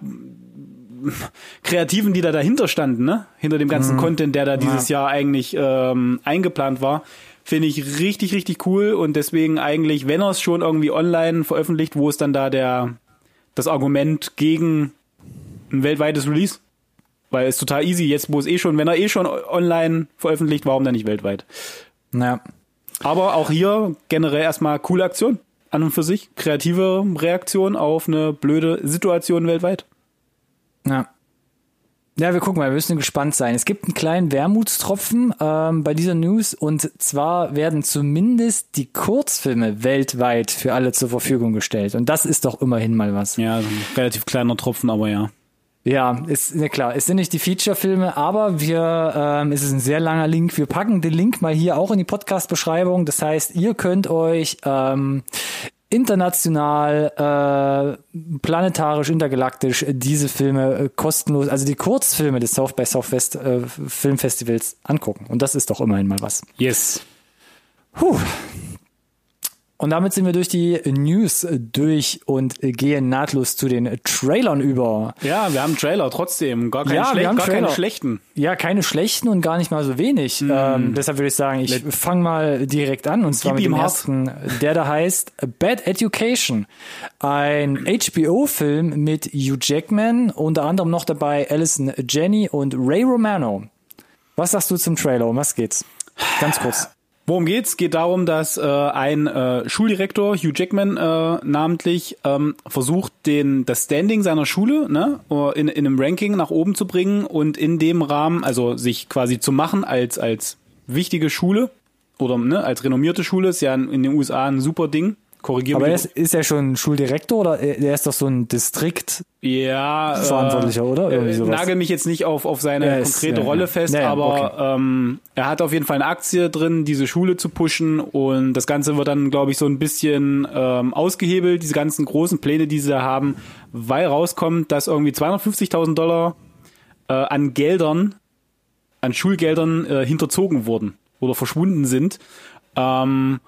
Speaker 2: Kreativen, die da dahinter standen, ne? Hinter dem ganzen mhm. Content, der da dieses ja. Jahr eigentlich ähm, eingeplant war, finde ich richtig, richtig cool und deswegen eigentlich, wenn er es schon irgendwie online veröffentlicht, wo ist dann da der das Argument gegen ein weltweites Release? Weil es total easy, jetzt wo es eh schon, wenn er eh schon online veröffentlicht, warum dann nicht weltweit?
Speaker 1: Naja.
Speaker 2: Aber auch hier generell erstmal coole Aktion an und für sich. Kreative Reaktion auf eine blöde Situation weltweit.
Speaker 1: Ja. Ja, wir gucken mal, wir müssen gespannt sein. Es gibt einen kleinen Wermutstropfen ähm, bei dieser News und zwar werden zumindest die Kurzfilme weltweit für alle zur Verfügung gestellt. Und das ist doch immerhin mal was.
Speaker 2: Ja, ein relativ kleiner Tropfen, aber ja.
Speaker 1: Ja, ist ne klar. Es sind nicht die Feature-Filme, aber wir, ähm, es ist ein sehr langer Link. Wir packen den Link mal hier auch in die Podcast-Beschreibung. Das heißt, ihr könnt euch ähm, international, äh, planetarisch, intergalaktisch diese Filme äh, kostenlos, also die Kurzfilme des South by Southwest äh, Filmfestivals angucken. Und das ist doch immerhin mal was.
Speaker 2: Yes.
Speaker 1: Puh. Und damit sind wir durch die News durch und gehen nahtlos zu den Trailern über.
Speaker 2: Ja, wir haben Trailer trotzdem. Gar, keine, ja, Schle gar keine schlechten.
Speaker 1: Ja, keine schlechten und gar nicht mal so wenig. Mm. Ähm, deshalb würde ich sagen, ich fange mal direkt an und zwar mit dem ersten, der da heißt Bad Education. Ein HBO-Film mit Hugh Jackman, unter anderem noch dabei Alison Jenny und Ray Romano. Was sagst du zum Trailer? Um was geht's? Ganz kurz.
Speaker 2: Worum geht's? Geht darum, dass äh, ein äh, Schuldirektor, Hugh Jackman äh, namentlich, ähm, versucht, den das Standing seiner Schule ne, in, in einem Ranking nach oben zu bringen und in dem Rahmen, also sich quasi zu machen als als wichtige Schule oder ne, als renommierte Schule, ist ja in den USA ein super Ding, Korrigiere
Speaker 1: Aber er
Speaker 2: mich.
Speaker 1: ist, ist er schon Schuldirektor oder er ist doch so ein Distrikt
Speaker 2: ja,
Speaker 1: Verantwortlicher, oder? Irgendwie
Speaker 2: Äh,
Speaker 1: sowas.
Speaker 2: nagel mich jetzt nicht auf, auf seine
Speaker 1: Ja, ist-
Speaker 2: konkrete
Speaker 1: ja,
Speaker 2: Rolle
Speaker 1: ja.
Speaker 2: fest,
Speaker 1: ja,
Speaker 2: aber ähm, er hat auf jeden Fall eine Aktie drin, diese Schule zu pushen und das Ganze wird dann, glaube ich, so ein bisschen ähm, ausgehebelt, diese ganzen großen Pläne, die sie da haben, weil rauskommt, dass irgendwie 250.000 Dollar äh, an Geldern, an Schulgeldern äh, hinterzogen wurden oder verschwunden sind. Ähm,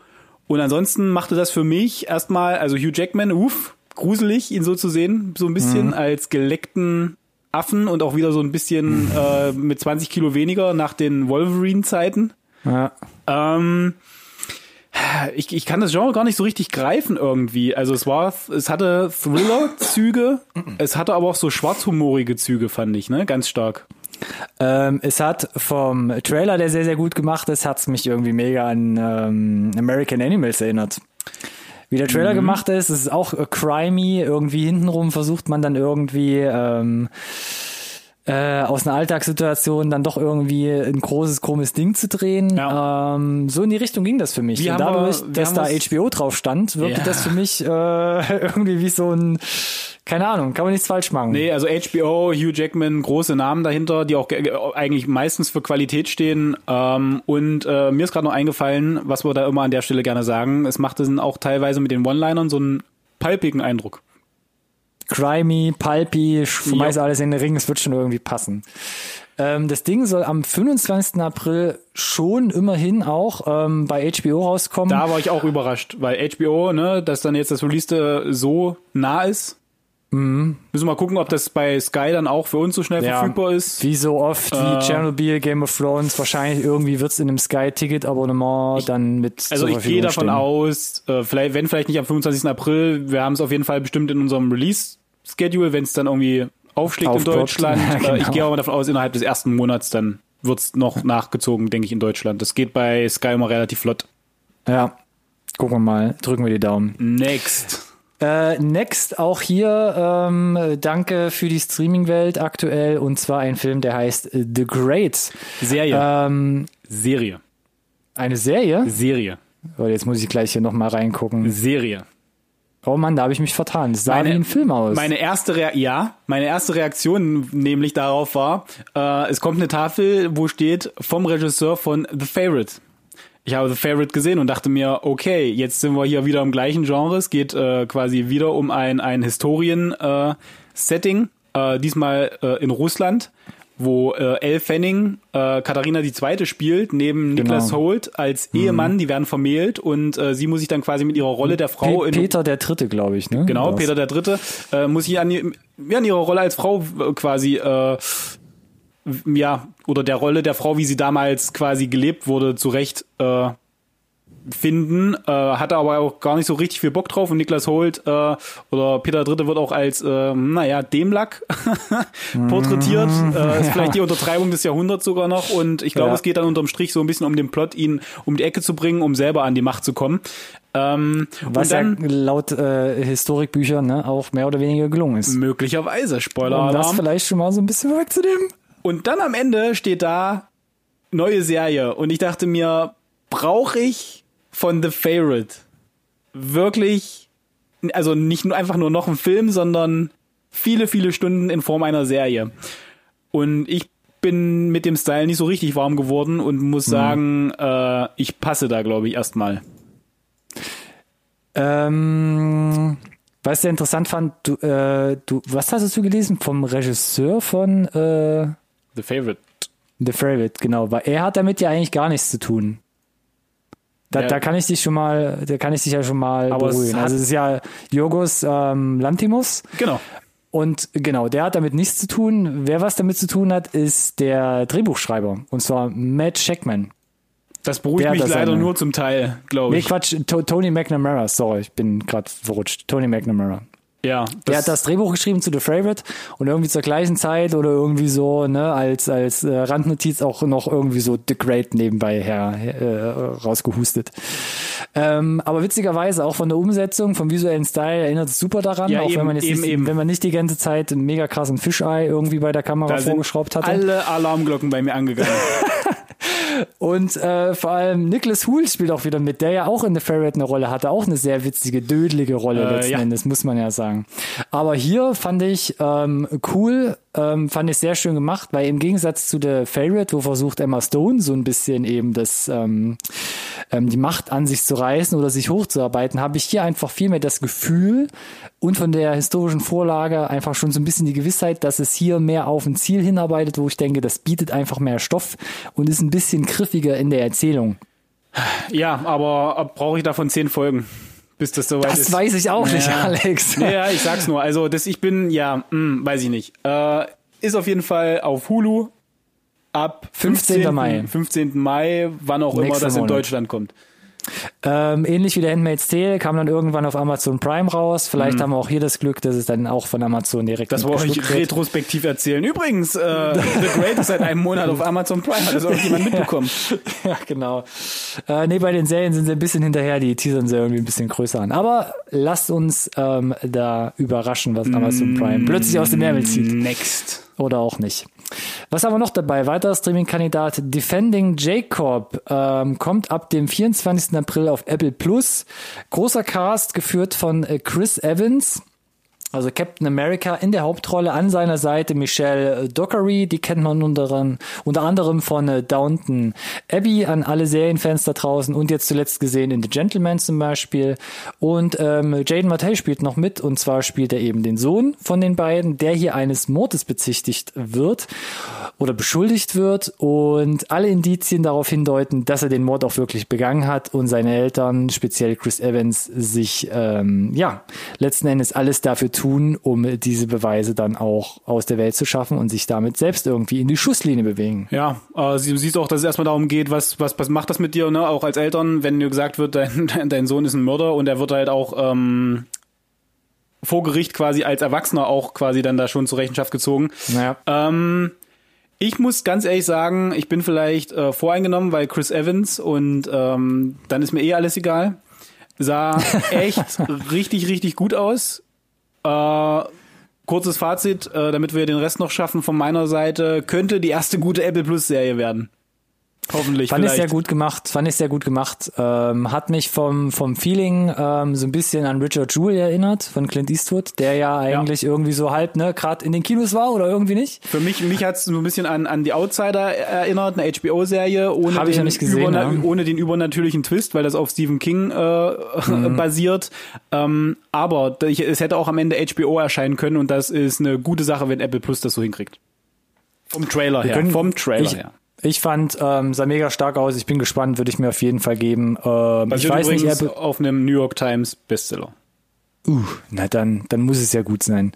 Speaker 2: und ansonsten machte das für mich erstmal, also Hugh Jackman, uff, gruselig, ihn so zu sehen, so ein bisschen als geleckten Affen und auch wieder so ein bisschen äh, mit 20 Kilo weniger nach den Wolverine-Zeiten.
Speaker 1: Ja.
Speaker 2: Ähm, ich, ich kann das Genre gar nicht so richtig greifen irgendwie. Also es war, es hatte Thriller-Züge, [CLEARS THROAT] es hatte aber auch so schwarzhumorige Züge, fand ich, ne? Ganz stark.
Speaker 1: Ähm, es hat vom Trailer, der sehr, sehr gut gemacht ist, hat's mich irgendwie mega an ähm, American Animals erinnert. Wie der Trailer gemacht ist, es ist auch äh, crimey, irgendwie hintenrum versucht man dann irgendwie ähm, äh, aus einer Alltagssituation dann doch irgendwie ein großes, krummes Ding zu drehen.
Speaker 2: Ja.
Speaker 1: Ähm, so in die Richtung ging das für mich.
Speaker 2: Wie
Speaker 1: Und
Speaker 2: wir-
Speaker 1: dadurch,
Speaker 2: wie
Speaker 1: dass da HBO drauf stand, wirkte
Speaker 2: Ja.
Speaker 1: das für mich äh, [LAUGHS] irgendwie wie so ein, keine Ahnung, kann man nichts falsch machen.
Speaker 2: Nee, also HBO, Hugh Jackman, große Namen dahinter, die auch ge- ge- eigentlich meistens für Qualität stehen. Ähm, und äh, mir ist gerade noch eingefallen, was wir da immer an der Stelle gerne sagen, es macht es auch teilweise mit den One-Linern so einen palpigen Eindruck.
Speaker 1: Crimey, Pulpy, schmeiß
Speaker 2: Ja.
Speaker 1: alles in den Ring, es wird schon irgendwie passen. Ähm, das Ding soll am 25. April schon immerhin auch ähm, bei HBO rauskommen.
Speaker 2: Da war ich auch überrascht, weil HBO, ne, dass dann jetzt das Release so nah ist. Müssen wir mal gucken, ob das bei Sky dann auch für uns so schnell
Speaker 1: Mhm. Ja,
Speaker 2: verfügbar ist.
Speaker 1: Wie so oft, wie
Speaker 2: Äh,
Speaker 1: Chernobyl, Game of Thrones, wahrscheinlich irgendwie wird's in einem Sky-Ticket-Abonnement dann mit
Speaker 2: Also ich gehe davon
Speaker 1: stehen.
Speaker 2: aus, äh, vielleicht, wenn vielleicht nicht am 25. April, wir haben es auf jeden Fall bestimmt in unserem Release-Schedule, wenn es dann irgendwie aufschlägt in
Speaker 1: Aufploppt. [LAUGHS]
Speaker 2: Deutschland.
Speaker 1: Ja,
Speaker 2: äh, ich
Speaker 1: genau.
Speaker 2: gehe aber davon aus, innerhalb des ersten Monats dann wird's noch nachgezogen, denke ich, in Deutschland. Das geht bei Sky immer relativ flott.
Speaker 1: Ja, gucken wir mal, drücken wir die Daumen.
Speaker 2: Next.
Speaker 1: Äh, next auch hier, ähm, danke für die Streaming-Welt aktuell und zwar ein Film, der heißt äh, The Great.
Speaker 2: Serie.
Speaker 1: Ähm,
Speaker 2: Serie.
Speaker 1: eine Serie?
Speaker 2: Serie.
Speaker 1: Oh, jetzt muss ich gleich hier nochmal reingucken.
Speaker 2: Serie.
Speaker 1: Oh Mann, da habe ich mich vertan. Das sah
Speaker 2: Meine-
Speaker 1: wie ein Film aus.
Speaker 2: Meine erste Rea ja, meine erste Reaktion nämlich darauf war, äh, es kommt eine Tafel, wo steht vom Regisseur von The Favorite. Ich habe The Favorite gesehen und dachte mir, okay, jetzt sind wir hier wieder im gleichen Genre. Es geht äh, quasi wieder um ein, ein Historien-Setting, äh, diesmal äh, in Russland, wo äh, Elle Fanning äh, Katharina II. spielt, neben
Speaker 1: Genau.
Speaker 2: Niklas Holt als Ehemann, die werden vermählt und äh, sie muss sich dann quasi mit ihrer Rolle der Frau
Speaker 1: Pe
Speaker 2: in
Speaker 1: Peter der Dritte, glaube ich, ne?
Speaker 2: Genau,
Speaker 1: War's.
Speaker 2: Peter der Dritte äh, muss sich an, ja, an ihrer Rolle als Frau äh, quasi äh, ja oder der Rolle der Frau, wie sie damals quasi gelebt wurde, zurecht äh, finden, äh, hatte aber auch gar nicht so richtig viel Bock drauf und Niklas Holt äh, oder Peter Dritte wird auch als, äh, naja, Demlack [LAUGHS] porträtiert. Äh, ist vielleicht die Untertreibung des Jahrhunderts sogar noch und ich glaube,
Speaker 1: Ja.
Speaker 2: es geht dann unterm Strich so ein bisschen um den Plot, ihn um die Ecke zu bringen, um selber an die Macht zu kommen. Ähm,
Speaker 1: Was
Speaker 2: dann,
Speaker 1: ja laut äh, Historikbüchern ne, auch mehr oder weniger gelungen ist.
Speaker 2: Möglicherweise,
Speaker 1: Um das vielleicht schon mal so ein bisschen wegzunehmen.
Speaker 2: Und dann am Ende steht da neue Serie. Und ich dachte mir, brauche ich von The Favorite wirklich, also nicht nur einfach nur noch einen Film, sondern viele, viele Stunden in Form einer Serie. Und ich bin mit dem Style nicht so richtig warm geworden und muss sagen, äh, ich passe da, glaube ich, erstmal.
Speaker 1: Ähm, was ich sehr interessant fand, du, äh, du, was hast du gelesen vom Regisseur von äh,
Speaker 2: The Favorite.
Speaker 1: The Favorite, genau, weil er hat damit ja eigentlich gar nichts zu tun. Da,
Speaker 2: Ja.
Speaker 1: da kann ich dich schon mal, da kann ich dich ja schon mal
Speaker 2: Aber es
Speaker 1: beruhigen.
Speaker 2: hat-
Speaker 1: Also es ist ja Jorgos ähm, Lantimos
Speaker 2: Genau.
Speaker 1: und genau, der hat damit nichts zu tun. Wer was damit zu tun hat, ist der Drehbuchschreiber und zwar Matt Shackman.
Speaker 2: Das beruhigt
Speaker 1: Der
Speaker 2: mich
Speaker 1: das
Speaker 2: leider
Speaker 1: eine-
Speaker 2: nur zum Teil, glaube
Speaker 1: Nee,
Speaker 2: ich.
Speaker 1: Quatsch, to Tony McNamara, sorry, ich bin gerade verrutscht. Tony McNamara.
Speaker 2: Ja,
Speaker 1: Der hat das Drehbuch geschrieben zu The Favorite und irgendwie zur gleichen Zeit oder irgendwie so, ne, als, als äh, Randnotiz auch noch irgendwie so The Great nebenbei her, äh, rausgehustet. Ähm, aber witzigerweise auch von der Umsetzung, vom visuellen Style erinnert es super daran,
Speaker 2: Ja,
Speaker 1: auch
Speaker 2: eben,
Speaker 1: wenn man jetzt
Speaker 2: eben,
Speaker 1: nicht,
Speaker 2: eben.
Speaker 1: wenn man nicht die ganze Zeit einen mega krassen Fischei irgendwie bei der Kamera
Speaker 2: da
Speaker 1: vorgeschraubt hatte.
Speaker 2: alle Alarmglocken bei mir angegangen. [LAUGHS]
Speaker 1: Und äh, vor allem Nicholas Hoult spielt auch wieder mit, der ja auch in The Ferret eine Rolle hatte, auch eine sehr witzige, dödelige Rolle
Speaker 2: Äh,
Speaker 1: letzten
Speaker 2: ja.
Speaker 1: Endes, muss man ja sagen. Aber hier fand ich ähm, cool, ähm, fand ich sehr schön gemacht, weil im Gegensatz zu The Favorite, wo versucht Emma Stone so ein bisschen eben das ähm, ähm, die Macht an sich zu reißen oder sich hochzuarbeiten, habe ich hier einfach viel mehr das Gefühl und von der historischen Vorlage einfach schon so ein bisschen die Gewissheit, dass es hier mehr auf ein Ziel hinarbeitet, wo ich denke, das bietet einfach mehr Stoff und ist ein bisschen griffiger in der Erzählung.
Speaker 2: Ja, aber brauche ich davon zehn Folgen, bis das soweit
Speaker 1: Das
Speaker 2: ist?
Speaker 1: weiß ich auch nicht,
Speaker 2: Ja.
Speaker 1: Alex.
Speaker 2: Ja, ja, ich sag's nur. Also, das, ich bin, ja, mh, weiß ich nicht. Äh, ist auf jeden Fall auf Hulu ab
Speaker 1: 15. Mai.
Speaker 2: 15. Mai, wann auch immer
Speaker 1: Nächsten
Speaker 2: das in
Speaker 1: Monat.
Speaker 2: Deutschland kommt.
Speaker 1: Ähm, ähnlich wie der Handmaid's Tale kam dann irgendwann auf Amazon Prime raus. Vielleicht haben wir auch hier das Glück, dass es dann auch von Amazon direkt
Speaker 2: Mhm. Das wollte ich retrospektiv erzählen. Übrigens, äh, [LAUGHS] The Great ist seit einem Monat auf Amazon Prime. Hat das irgendjemand [LAUGHS] mitbekommen?
Speaker 1: Ja, genau. Äh, nee, bei den Serien sind sie ein bisschen hinterher, die teasern sie irgendwie ein bisschen größer an. Aber lasst uns ähm, da überraschen, was Amazon Prime plötzlich aus dem Ärmel zieht.
Speaker 2: Next.
Speaker 1: Oder auch nicht. Was haben wir noch dabei? Weiterer Streaming-Kandidat Defending Jacob ähm, kommt ab dem 24. April auf Apple Plus. Großer Cast, geführt von äh, Chris Evans. Also Captain America in der Hauptrolle an seiner Seite Michelle Dockery, die kennt man unter, unter anderem von äh, Downton Abbey an alle Serienfans da draußen und jetzt zuletzt gesehen in The Gentleman zum Beispiel. Und ähm, Jaden Martell spielt noch mit und zwar spielt er eben den Sohn von den beiden, der hier eines Mordes bezichtigt wird oder beschuldigt wird und alle Indizien darauf hindeuten, dass er den Mord auch wirklich begangen hat und seine Eltern, speziell Chris Evans, sich ähm, ja letzten Endes alles dafür tun, um diese Beweise dann auch aus der Welt zu schaffen und sich damit selbst irgendwie in die Schusslinie bewegen.
Speaker 2: Ja, äh, sie- du siehst auch, dass es erstmal darum geht, was, was, was macht das mit dir, ne? Auch als Eltern, wenn dir gesagt wird, dein, [LAUGHS] dein, dein Sohn ist ein Mörder und er wird halt auch ähm, vor Gericht quasi als Erwachsener auch quasi dann da schon zur Rechenschaft gezogen.
Speaker 1: Naja.
Speaker 2: Ähm, ich muss ganz ehrlich sagen, ich bin vielleicht äh, voreingenommen, weil Chris Evans und ähm, dann ist mir eh alles egal. Sah [LAUGHS] echt richtig, richtig gut aus. Äh, kurzes Fazit, äh, damit wir den Rest noch schaffen von meiner Seite, könnte die erste gute Apple Plus Serie werden. Hoffentlich
Speaker 1: Fand ich
Speaker 2: vielleicht.
Speaker 1: sehr gut gemacht, fand ich sehr gut gemacht. Ähm, hat mich vom, vom Feeling ähm, so ein bisschen an Richard Jewell erinnert, von Clint Eastwood, der ja eigentlich irgendwie so halb, ne, gerade in den Kinos war oder irgendwie nicht.
Speaker 2: Für mich, mich hat es so ein bisschen an, an die Outsider erinnert, eine HBO-Serie ohne,
Speaker 1: Hab ich
Speaker 2: den
Speaker 1: noch nicht gesehen, ja.
Speaker 2: ohne den übernatürlichen Twist, weil das auf Stephen King äh, [LAUGHS]
Speaker 1: Mhm.
Speaker 2: basiert. Ähm, aber ich, es hätte auch am Ende HBO erscheinen können und das ist eine gute Sache, wenn Apple Plus das so hinkriegt. Vom Trailer her.
Speaker 1: können-
Speaker 2: vom Trailer
Speaker 1: ich,
Speaker 2: her.
Speaker 1: Ich fand, ähm, sah mega stark aus. Ich bin gespannt, würde ich mir auf jeden Fall geben. Ähm, ich weiß nicht, Apple,
Speaker 2: auf einem New York Times Bestseller.
Speaker 1: uh, na dann, dann muss es ja gut sein.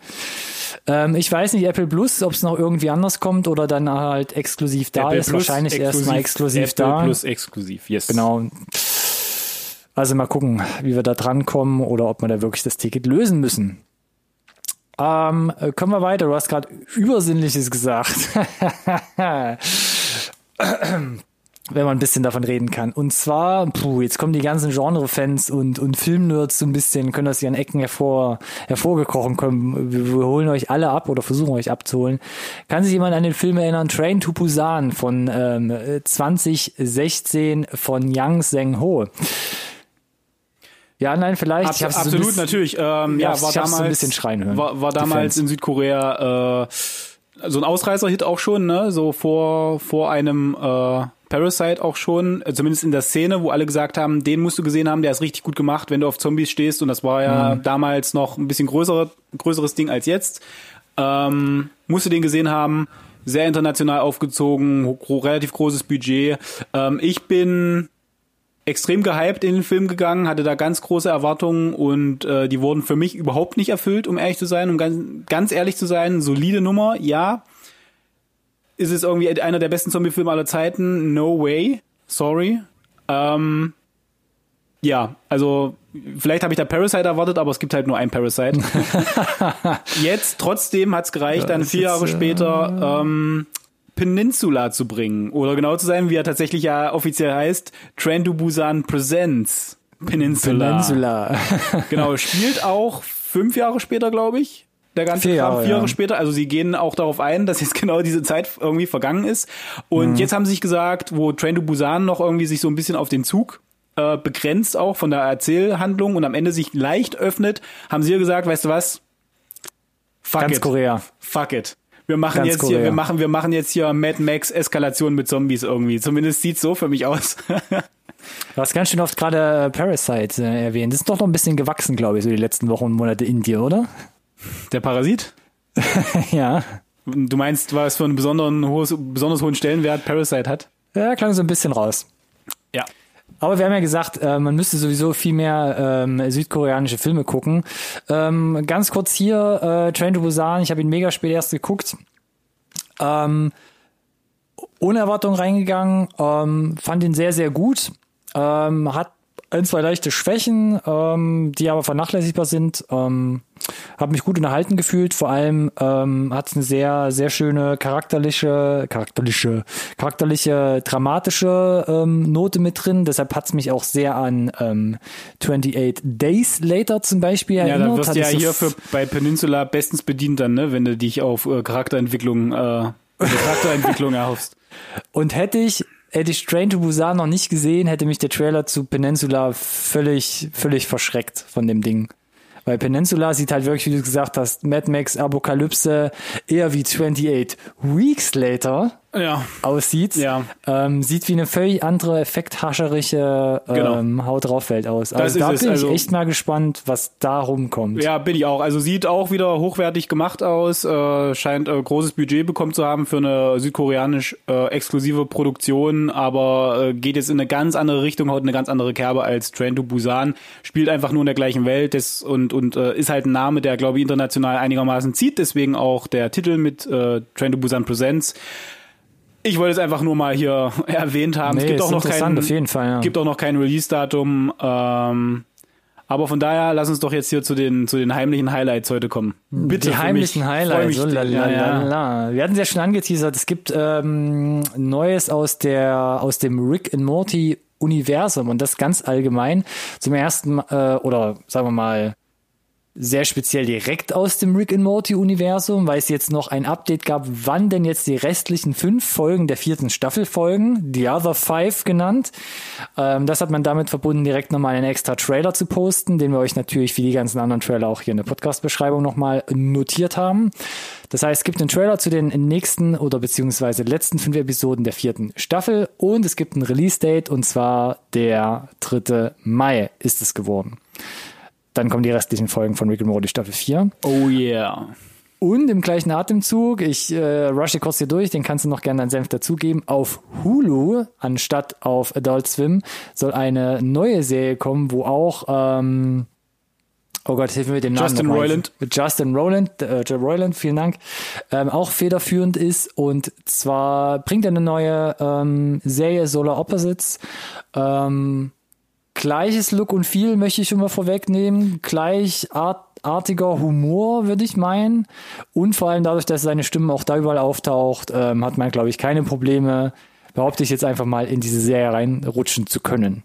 Speaker 1: Ähm, ich weiß nicht, Apple Plus, ob es noch irgendwie anders kommt oder dann halt exklusiv da
Speaker 2: Apple
Speaker 1: ist. Wahrscheinlich erstmal exklusiv
Speaker 2: Apple
Speaker 1: da.
Speaker 2: Plus exklusiv, yes.
Speaker 1: Genau. Also mal gucken, wie wir da drankommen oder ob wir da wirklich das Ticket lösen müssen. Ähm, äh, kommen wir weiter. Du hast gerade Übersinnliches gesagt. [LAUGHS] [CLEARS THROAT] Wenn man ein bisschen davon reden kann. Und zwar, puh, jetzt kommen die ganzen Genre-Fans und, und Filmnerds so ein bisschen, können das hier an Ecken hervor, hervorgekrochen kommen. Wir, wir holen euch alle ab oder versuchen euch abzuholen. Kann sich jemand an den Film erinnern? Train to Busan von ähm, 2016 von Yang Zheng Ho. Ja, nein, vielleicht.
Speaker 2: Abs
Speaker 1: hab's so
Speaker 2: absolut,
Speaker 1: bisschen-
Speaker 2: natürlich. Ähm,
Speaker 1: Ja,
Speaker 2: war
Speaker 1: so ein
Speaker 2: damals,
Speaker 1: bisschen schreien hören,
Speaker 2: War, war damals in Südkorea äh, so ein Ausreißer-Hit auch schon, ne? So vor vor einem äh, Parasite auch schon, äh, zumindest in der Szene, wo alle gesagt haben, den musst du gesehen haben, der ist richtig gut gemacht, wenn du auf Zombies stehst. Und das war ja
Speaker 1: Mhm.
Speaker 2: damals noch ein bisschen größere, größeres Ding als jetzt. Ähm, musst du den gesehen haben. Sehr international aufgezogen, relativ großes Budget. Ähm, ich bin extrem gehypt in den Film gegangen, hatte da ganz große Erwartungen und äh, die wurden für mich überhaupt nicht erfüllt, um ehrlich zu sein, um ganz, ganz ehrlich zu sein. Solide Nummer, ja. Ist es irgendwie einer der besten Zombie-Filme aller Zeiten? No way. Sorry. Ähm, ja, also vielleicht habe ich da Parasite erwartet, aber es gibt halt nur ein Parasite. [LAUGHS] Jetzt trotzdem hat's gereicht, dann
Speaker 1: ist
Speaker 2: vier Jahre
Speaker 1: jetzt, äh,
Speaker 2: später ähm, Peninsula zu bringen. Oder genau zu sein, wie er tatsächlich ja offiziell heißt, Train to Busan Presents Peninsula.
Speaker 1: Peninsula. [LAUGHS] [LAUGHS]
Speaker 2: Genau, spielt auch fünf Jahre später, glaube ich. der ganze
Speaker 1: Vier
Speaker 2: Kram,
Speaker 1: Jahre,
Speaker 2: vier Jahre
Speaker 1: ja.
Speaker 2: später. Also sie gehen auch darauf ein, dass jetzt [LAUGHS] genau diese Zeit irgendwie vergangen ist. Und jetzt haben sie sich gesagt, wo Train to Busan noch irgendwie sich so ein bisschen auf den Zug äh, begrenzt auch von der Erzählhandlung und am Ende sich leicht öffnet, haben sie gesagt, weißt du was? Fuck
Speaker 1: Ganz
Speaker 2: it.
Speaker 1: Korea.
Speaker 2: Fuck it. Wir machen
Speaker 1: Ganz
Speaker 2: jetzt hier,
Speaker 1: Korea.
Speaker 2: wir machen, wir machen jetzt hier Mad Max Eskalation mit Zombies irgendwie. Zumindest sieht's so für mich aus.
Speaker 1: Du hast ganz schön oft gerade äh, Parasite äh, erwähnt. Das ist doch noch ein bisschen gewachsen, glaube ich, so die letzten Wochen und Monate in dir, oder?
Speaker 2: Der Parasit? [LAUGHS]
Speaker 1: ja.
Speaker 2: Du meinst, was für einen besonderen hohes, besonders hohen Stellenwert Parasite hat?
Speaker 1: Ja, klang so ein bisschen raus.
Speaker 2: Ja.
Speaker 1: Aber wir haben ja gesagt, äh, man müsste sowieso viel mehr ähm, südkoreanische Filme gucken. Ähm, ganz kurz hier, äh, Train to Busan, ich habe ihn mega spät erst geguckt. Ähm, ohne Erwartung reingegangen, ähm, fand ihn sehr, sehr gut. Ähm, hat ein, zwei leichte Schwächen, ähm, die aber vernachlässigbar sind. Ähm, habe mich gut unterhalten gefühlt. Vor allem ähm, hat es eine sehr, sehr schöne charakterliche, charakterliche, charakterliche, dramatische ähm, Note mit drin. Deshalb hat es mich auch sehr an ähm, 28 Days Later zum Beispiel
Speaker 2: Ja,
Speaker 1: erinnert.
Speaker 2: da wirst du ja hier für, bei Peninsula bestens bedient dann, ne, wenn du dich auf äh, Charakterentwicklung, äh, Charakterentwicklung erhoffst. [LAUGHS]
Speaker 1: Und hätte ich, hätte ich Train to Busan noch nicht gesehen, hätte mich der Trailer zu Peninsula völlig, völlig verschreckt von dem Ding. Weil Peninsula sieht halt wirklich, wie du gesagt hast, Mad Max Apokalypse eher wie 28 Weeks Later
Speaker 2: Ja.
Speaker 1: aussieht.
Speaker 2: Ja.
Speaker 1: Ähm, sieht wie eine völlig andere, effekthascherische
Speaker 2: Genau.
Speaker 1: ähm, Haut drauf Welt aus.
Speaker 2: Das
Speaker 1: Also
Speaker 2: ist
Speaker 1: da bin
Speaker 2: also-
Speaker 1: ich echt mal gespannt, was da rumkommt.
Speaker 2: Ja, bin ich auch. Also sieht auch wieder hochwertig gemacht aus, äh, scheint äh, großes Budget bekommen zu haben für eine südkoreanisch äh, exklusive Produktion, aber äh, geht jetzt in eine ganz andere Richtung, haut eine ganz andere Kerbe als Train to Busan, spielt einfach nur in der gleichen Welt des, und, und äh, ist halt ein Name, der, glaube ich, international einigermaßen zieht, deswegen auch der Titel mit äh, Train to Busan Presents. Ich wollte es einfach nur mal hier [LAUGHS] erwähnt haben.
Speaker 1: Nee,
Speaker 2: es gibt
Speaker 1: ist
Speaker 2: auch noch
Speaker 1: interessant,
Speaker 2: kein,
Speaker 1: auf jeden Fall, ja.
Speaker 2: gibt auch noch kein Release-Datum. Ähm, aber von daher, lass uns doch jetzt hier zu den, zu den heimlichen Highlights heute kommen. Bitte.
Speaker 1: Die heimlichen
Speaker 2: mich.
Speaker 1: Highlights. So, la, la,
Speaker 2: ja,
Speaker 1: la. Wir hatten es ja schon angeteasert. Es gibt ähm, Neues aus der aus dem Rick and Morty Universum und das ganz allgemein. Zum ersten äh, oder sagen wir mal sehr speziell direkt aus dem Rick and Morty Universum, weil es jetzt noch ein Update gab, wann denn jetzt die restlichen fünf Folgen der vierten Staffel folgen, The Other Five genannt. Ähm, das hat man damit verbunden, direkt nochmal einen extra Trailer zu posten, den wir euch natürlich wie die ganzen anderen Trailer auch hier in der Podcast-Beschreibung nochmal notiert haben. Das heißt, es gibt einen Trailer zu den nächsten oder beziehungsweise letzten fünf Episoden der vierten Staffel und es gibt ein Release-Date und zwar der 3. Mai ist es geworden. Dann kommen die restlichen Folgen von Rick and Morty Staffel 4.
Speaker 2: Oh yeah.
Speaker 1: Und im gleichen Atemzug, ich äh, rushe kurz hier durch, den kannst du noch gerne deinen Senf dazugeben, auf Hulu anstatt auf Adult Swim soll eine neue Serie kommen, wo auch, ähm, oh Gott, hilf mir mit dem Namen.
Speaker 2: Justin. Roiland.
Speaker 1: Justin Roland, äh, Joe Roiland, vielen Dank, ähm, auch federführend ist und zwar bringt er eine neue ähm, Serie Solar Opposites, ähm, gleiches Look und Feel möchte ich schon mal vorwegnehmen. Gleichartiger Humor, würde ich meinen. Und vor allem dadurch, dass seine Stimme auch da überall auftaucht, ähm, hat man, glaube ich, keine Probleme, behaupte ich jetzt einfach mal, in diese Serie reinrutschen zu können.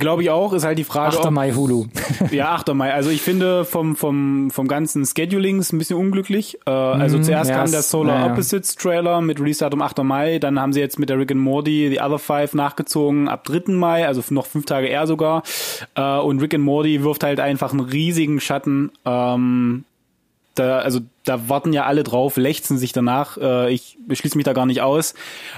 Speaker 2: Glaube ich auch, ist halt die Frage,
Speaker 1: 8.
Speaker 2: ob,
Speaker 1: Mai Hulu. [LAUGHS]
Speaker 2: Ja, 8. Mai. Also ich finde vom, vom, vom ganzen Scheduling ist ein bisschen unglücklich. Äh, also zuerst
Speaker 1: ja,
Speaker 2: kam der Solar
Speaker 1: ja, ja.
Speaker 2: Opposites Trailer mit Release-Datum 8. Mai. Dann haben sie jetzt mit der Rick and Morty The Other Five nachgezogen ab 3. Mai, also noch fünf Tage eher sogar. Äh, und Rick and Morty wirft halt einfach einen riesigen Schatten. Ähm, da, also da warten ja alle drauf, lechzen sich danach. Äh, ich schließe mich da gar nicht aus.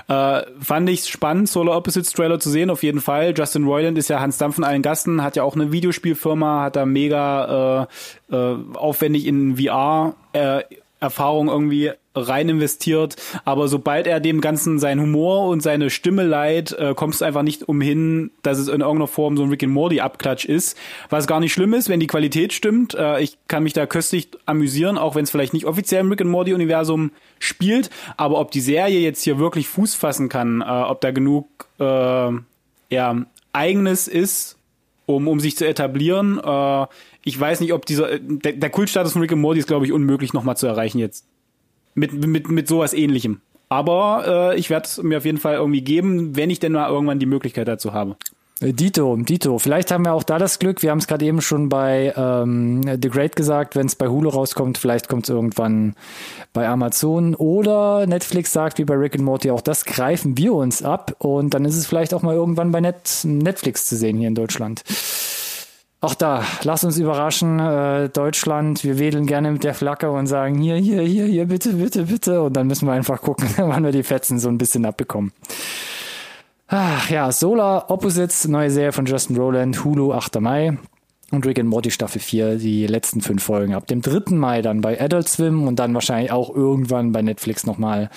Speaker 2: Äh, fand ich spannend, Solar Opposites Trailer zu sehen, auf jeden Fall. Justin Roiland ist ja Hans Dampf von allen Gasten, hat ja auch eine Videospielfirma, hat da mega äh, äh, aufwendig in VR äh, Erfahrung irgendwie rein investiert, aber sobald er dem Ganzen seinen Humor und seine Stimme leiht, äh, kommst du einfach nicht umhin, dass es in irgendeiner Form so ein Rick and Morty Abklatsch ist, was gar nicht schlimm ist, wenn die Qualität stimmt. Äh, ich kann mich da köstlich amüsieren, auch wenn es vielleicht nicht offiziell im Rick and Morty Universum spielt, aber ob die Serie jetzt hier wirklich Fuß fassen kann, äh, ob da genug äh, ja, eigenes ist, um, um sich zu etablieren. Äh, ich weiß nicht, ob dieser, der, der Kultstatus von Rick and Morty ist, glaube ich, unmöglich nochmal zu erreichen jetzt. Mit, mit, mit sowas ähnlichem. Aber äh, ich werde es mir auf jeden Fall irgendwie geben, wenn ich denn mal irgendwann die Möglichkeit dazu habe.
Speaker 1: Äh, Dito, Dito. Vielleicht haben wir auch da das Glück. Wir haben es gerade eben schon bei ähm, The Great gesagt, wenn es bei Hulu rauskommt, vielleicht kommt es irgendwann bei Amazon oder Netflix sagt, wie bei Rick and Morty, auch das greifen wir uns ab und dann ist es vielleicht auch mal irgendwann bei Net Netflix zu sehen hier in Deutschland. Auch da, lass uns überraschen, äh, Deutschland, wir wedeln gerne mit der Flagge und sagen, hier, hier, hier, hier, bitte, bitte, bitte. Und dann müssen wir einfach gucken, [LAUGHS] wann wir die Fetzen so ein bisschen abbekommen. Ach ja, Solar Opposites, neue Serie von Justin Rowland, Hulu, 8. Mai und Rick and Morty Staffel 4, die letzten fünf Folgen. Ab dem 3. Mai dann bei Adult Swim und dann wahrscheinlich auch irgendwann bei Netflix nochmal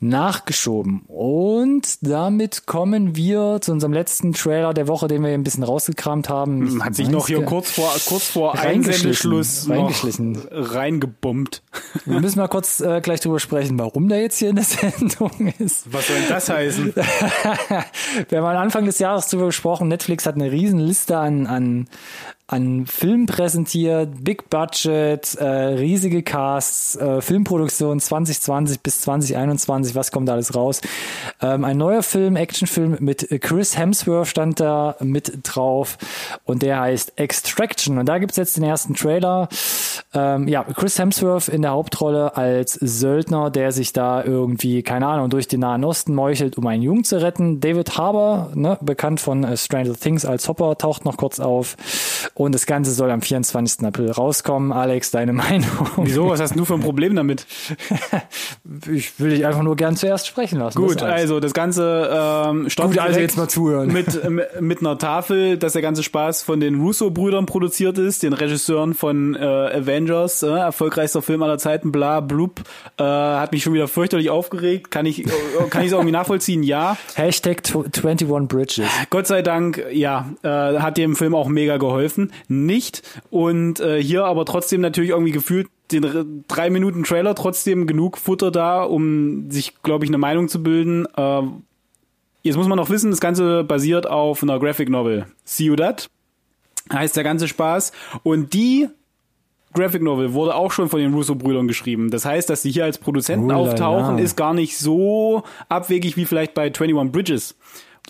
Speaker 1: nachgeschoben. Und damit kommen wir zu unserem letzten Trailer der Woche, den wir ein bisschen rausgekramt haben.
Speaker 2: Hm, Hat sich noch hier kurz vor, kurz vor Einsendeschluss noch reingebombt.
Speaker 1: Wir müssen mal kurz äh, gleich drüber sprechen, warum der jetzt hier in der Sendung ist.
Speaker 2: Was soll denn das heißen? [LAUGHS]
Speaker 1: wir haben am Anfang des Jahres drüber gesprochen, Netflix hat eine riesen Liste an, an an Film präsentiert, Big Budget, äh, riesige Casts, äh, Filmproduktion 2020 bis 2021, was kommt da alles raus? Ähm, ein neuer Film, Actionfilm mit Chris Hemsworth stand da mit drauf und der heißt Extraction und da gibt's jetzt den ersten Trailer. Ähm, ja, Chris Hemsworth in der Hauptrolle als Söldner, der sich da irgendwie, keine Ahnung, durch den Nahen Osten meuchelt, um einen Jungen zu retten. David Harbour, ne, bekannt von äh, Stranger Things als Hopper, taucht noch kurz auf und das Ganze soll am 24. April rauskommen. Alex, deine Meinung?
Speaker 2: Wieso? Was hast du für ein Problem damit? [LAUGHS]
Speaker 1: ich will dich einfach nur gern zuerst sprechen lassen.
Speaker 2: Gut, das also das Ganze ähm, startet
Speaker 1: Gut, also jetzt mal zuhören. [LAUGHS]
Speaker 2: Mit, mit einer Tafel, dass der ganze Spaß von den Russo-Brüdern produziert ist, den Regisseuren von äh, Avengers, äh, erfolgreichster Film aller Zeiten, bla, blub, äh, hat mich schon wieder fürchterlich aufgeregt. Kann ich, äh, kann ich es irgendwie nachvollziehen? Ja.
Speaker 1: Hashtag 21 Bridges.
Speaker 2: Gott sei Dank, ja, äh, hat dem Film auch mega geholfen nicht. Und äh, hier aber trotzdem natürlich irgendwie gefühlt den drei Minuten Trailer trotzdem genug Futter da, um sich, glaube ich, eine Meinung zu bilden. Äh, jetzt muss man noch wissen, das Ganze basiert auf einer Graphic Novel. See You That heißt der ganze Spaß. Und die Graphic Novel wurde auch schon von den Russo-Brüdern geschrieben. Das heißt, dass sie hier als Produzenten Ula, auftauchen, ja. ist gar nicht so abwegig wie vielleicht bei 21 Bridges.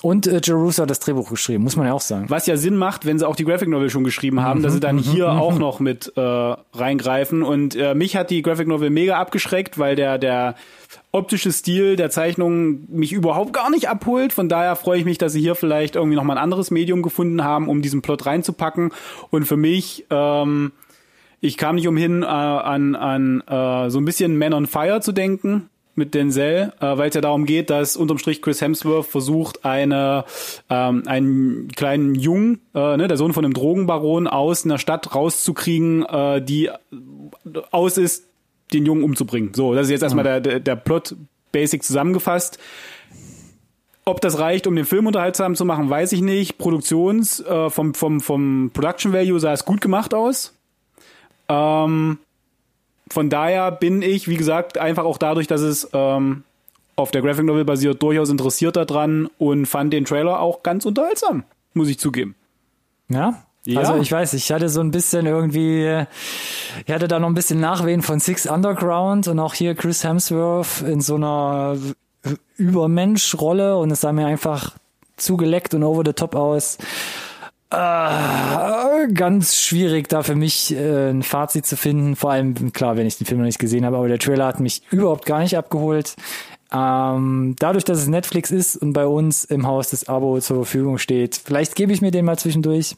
Speaker 1: Und äh, Jerusa hat das Drehbuch geschrieben, muss man ja auch sagen.
Speaker 2: Was ja Sinn macht, wenn sie auch die Graphic Novel schon geschrieben haben, mhm, dass sie dann mhm, hier mhm. auch noch mit äh, reingreifen. Und äh, mich hat die Graphic Novel mega abgeschreckt, weil der, der optische Stil der Zeichnung mich überhaupt gar nicht abholt. Von daher freue ich mich, dass sie hier vielleicht irgendwie nochmal ein anderes Medium gefunden haben, um diesen Plot reinzupacken. Und für mich, ähm, ich kam nicht umhin, äh, an, an äh, so ein bisschen Man on Fire zu denken mit Denzel, äh, weil es ja darum geht, dass unterm Strich Chris Hemsworth versucht, eine ähm, einen kleinen Jungen, äh, ne, der Sohn von einem Drogenbaron, aus einer Stadt rauszukriegen, äh, die aus ist, den Jungen umzubringen. So, das ist jetzt erstmal der, der, der Plot basic zusammengefasst. Ob das reicht, um den Film unterhaltsam zu machen, weiß ich nicht. Produktions, äh, vom, vom, vom Production Value sah es gut gemacht aus. Ähm, von daher bin ich, wie gesagt, einfach auch dadurch, dass es ähm, auf der Graphic Novel basiert, durchaus interessiert daran und fand den Trailer auch ganz unterhaltsam, muss ich zugeben.
Speaker 1: Ja, ja. Also ich weiß, ich hatte so ein bisschen irgendwie, ich hatte da noch ein bisschen Nachwehen von Six Underground und auch hier Chris Hemsworth in so einer Übermensch-Rolle und es sah mir einfach zugeleckt und over the top aus. Äh, ganz schwierig, da für mich äh, ein Fazit zu finden. Vor allem, klar, wenn ich den Film noch nicht gesehen habe, aber der Trailer hat mich überhaupt gar nicht abgeholt. Ähm, dadurch, dass es Netflix ist und bei uns im Haus das Abo zur Verfügung steht, vielleicht gebe ich mir den mal zwischendurch.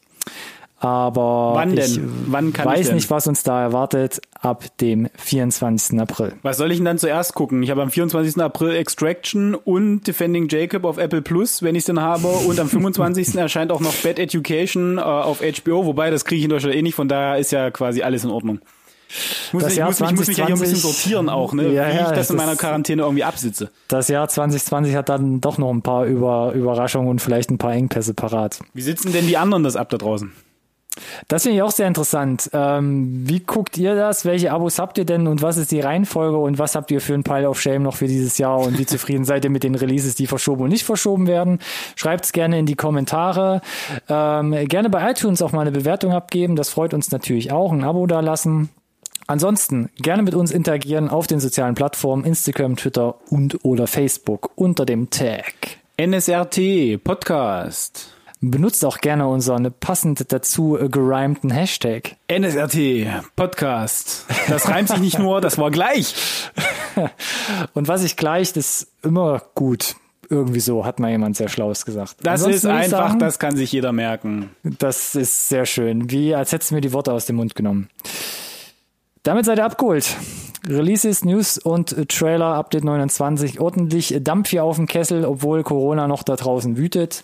Speaker 1: Aber
Speaker 2: Wann denn?
Speaker 1: ich
Speaker 2: Wann kann
Speaker 1: weiß
Speaker 2: ich
Speaker 1: nicht, was uns da erwartet ab dem 24. April.
Speaker 2: Was soll ich denn dann zuerst gucken? Ich habe am 24. April Extraction und Defending Jacob auf Apple Plus, wenn ich es denn habe. Und am 25. [LAUGHS] erscheint auch noch Bad Education äh, auf HBO, wobei das kriege ich in Deutschland eh nicht, von daher ist ja quasi alles in Ordnung. Ich muss,
Speaker 1: Das
Speaker 2: ich,
Speaker 1: Jahr
Speaker 2: muss, mich- ich muss mich ja hier ein bisschen
Speaker 1: 2020
Speaker 2: sortieren auch, ne?
Speaker 1: Ja,
Speaker 2: wie ich das
Speaker 1: das
Speaker 2: in meiner Quarantäne irgendwie absitze.
Speaker 1: Das Jahr 2020 hat dann doch noch ein paar Über Überraschungen und vielleicht ein paar Engpässe parat.
Speaker 2: Wie sitzen denn die anderen das ab da draußen?
Speaker 1: Das finde ich auch sehr interessant. Ähm, wie guckt ihr das? Welche Abos habt ihr denn und was ist die Reihenfolge und was habt ihr für ein Pile of Shame noch für dieses Jahr und wie zufrieden seid ihr mit den Releases, die verschoben und nicht verschoben werden? Schreibt es gerne in die Kommentare. Ähm, gerne bei iTunes auch mal eine Bewertung abgeben. Das freut uns natürlich auch. Ein Abo da lassen. Ansonsten gerne mit uns interagieren auf den sozialen Plattformen Instagram, Twitter und oder Facebook unter dem Tag.
Speaker 2: NSRT Podcast.
Speaker 1: Benutzt auch gerne unseren passend dazu gerimten Hashtag.
Speaker 2: NSRT Podcast. Das reimt sich nicht nur, das war gleich. [LAUGHS]
Speaker 1: Und was sich gleicht, ist immer gut. Irgendwie so, hat mal jemand sehr Schlaues gesagt.
Speaker 2: Das
Speaker 1: Ansonsten
Speaker 2: ist
Speaker 1: ich
Speaker 2: einfach,
Speaker 1: sagen,
Speaker 2: das kann sich jeder merken.
Speaker 1: Das ist sehr schön. Wie als hättest du mir die Worte aus dem Mund genommen. Damit seid ihr abgeholt. Releases, News und Trailer, Update 29. Ordentlich Dampf hier auf dem Kessel, obwohl Corona noch da draußen wütet.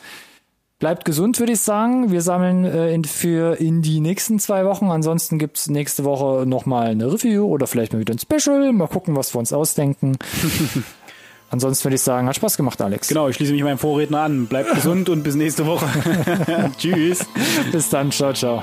Speaker 1: Bleibt gesund, würde ich sagen. Wir sammeln äh, in, für in die nächsten zwei Wochen. Ansonsten gibt's nächste Woche nochmal eine Review oder vielleicht mal wieder ein Special. Mal gucken, was wir uns ausdenken. [LAUGHS] Ansonsten würde ich sagen, hat Spaß gemacht, Alex.
Speaker 2: Genau, ich schließe mich meinem Vorredner an. Bleibt gesund und bis nächste Woche. [LAUGHS] [LAUGHS] Tschüss.
Speaker 1: Bis dann, ciao, ciao.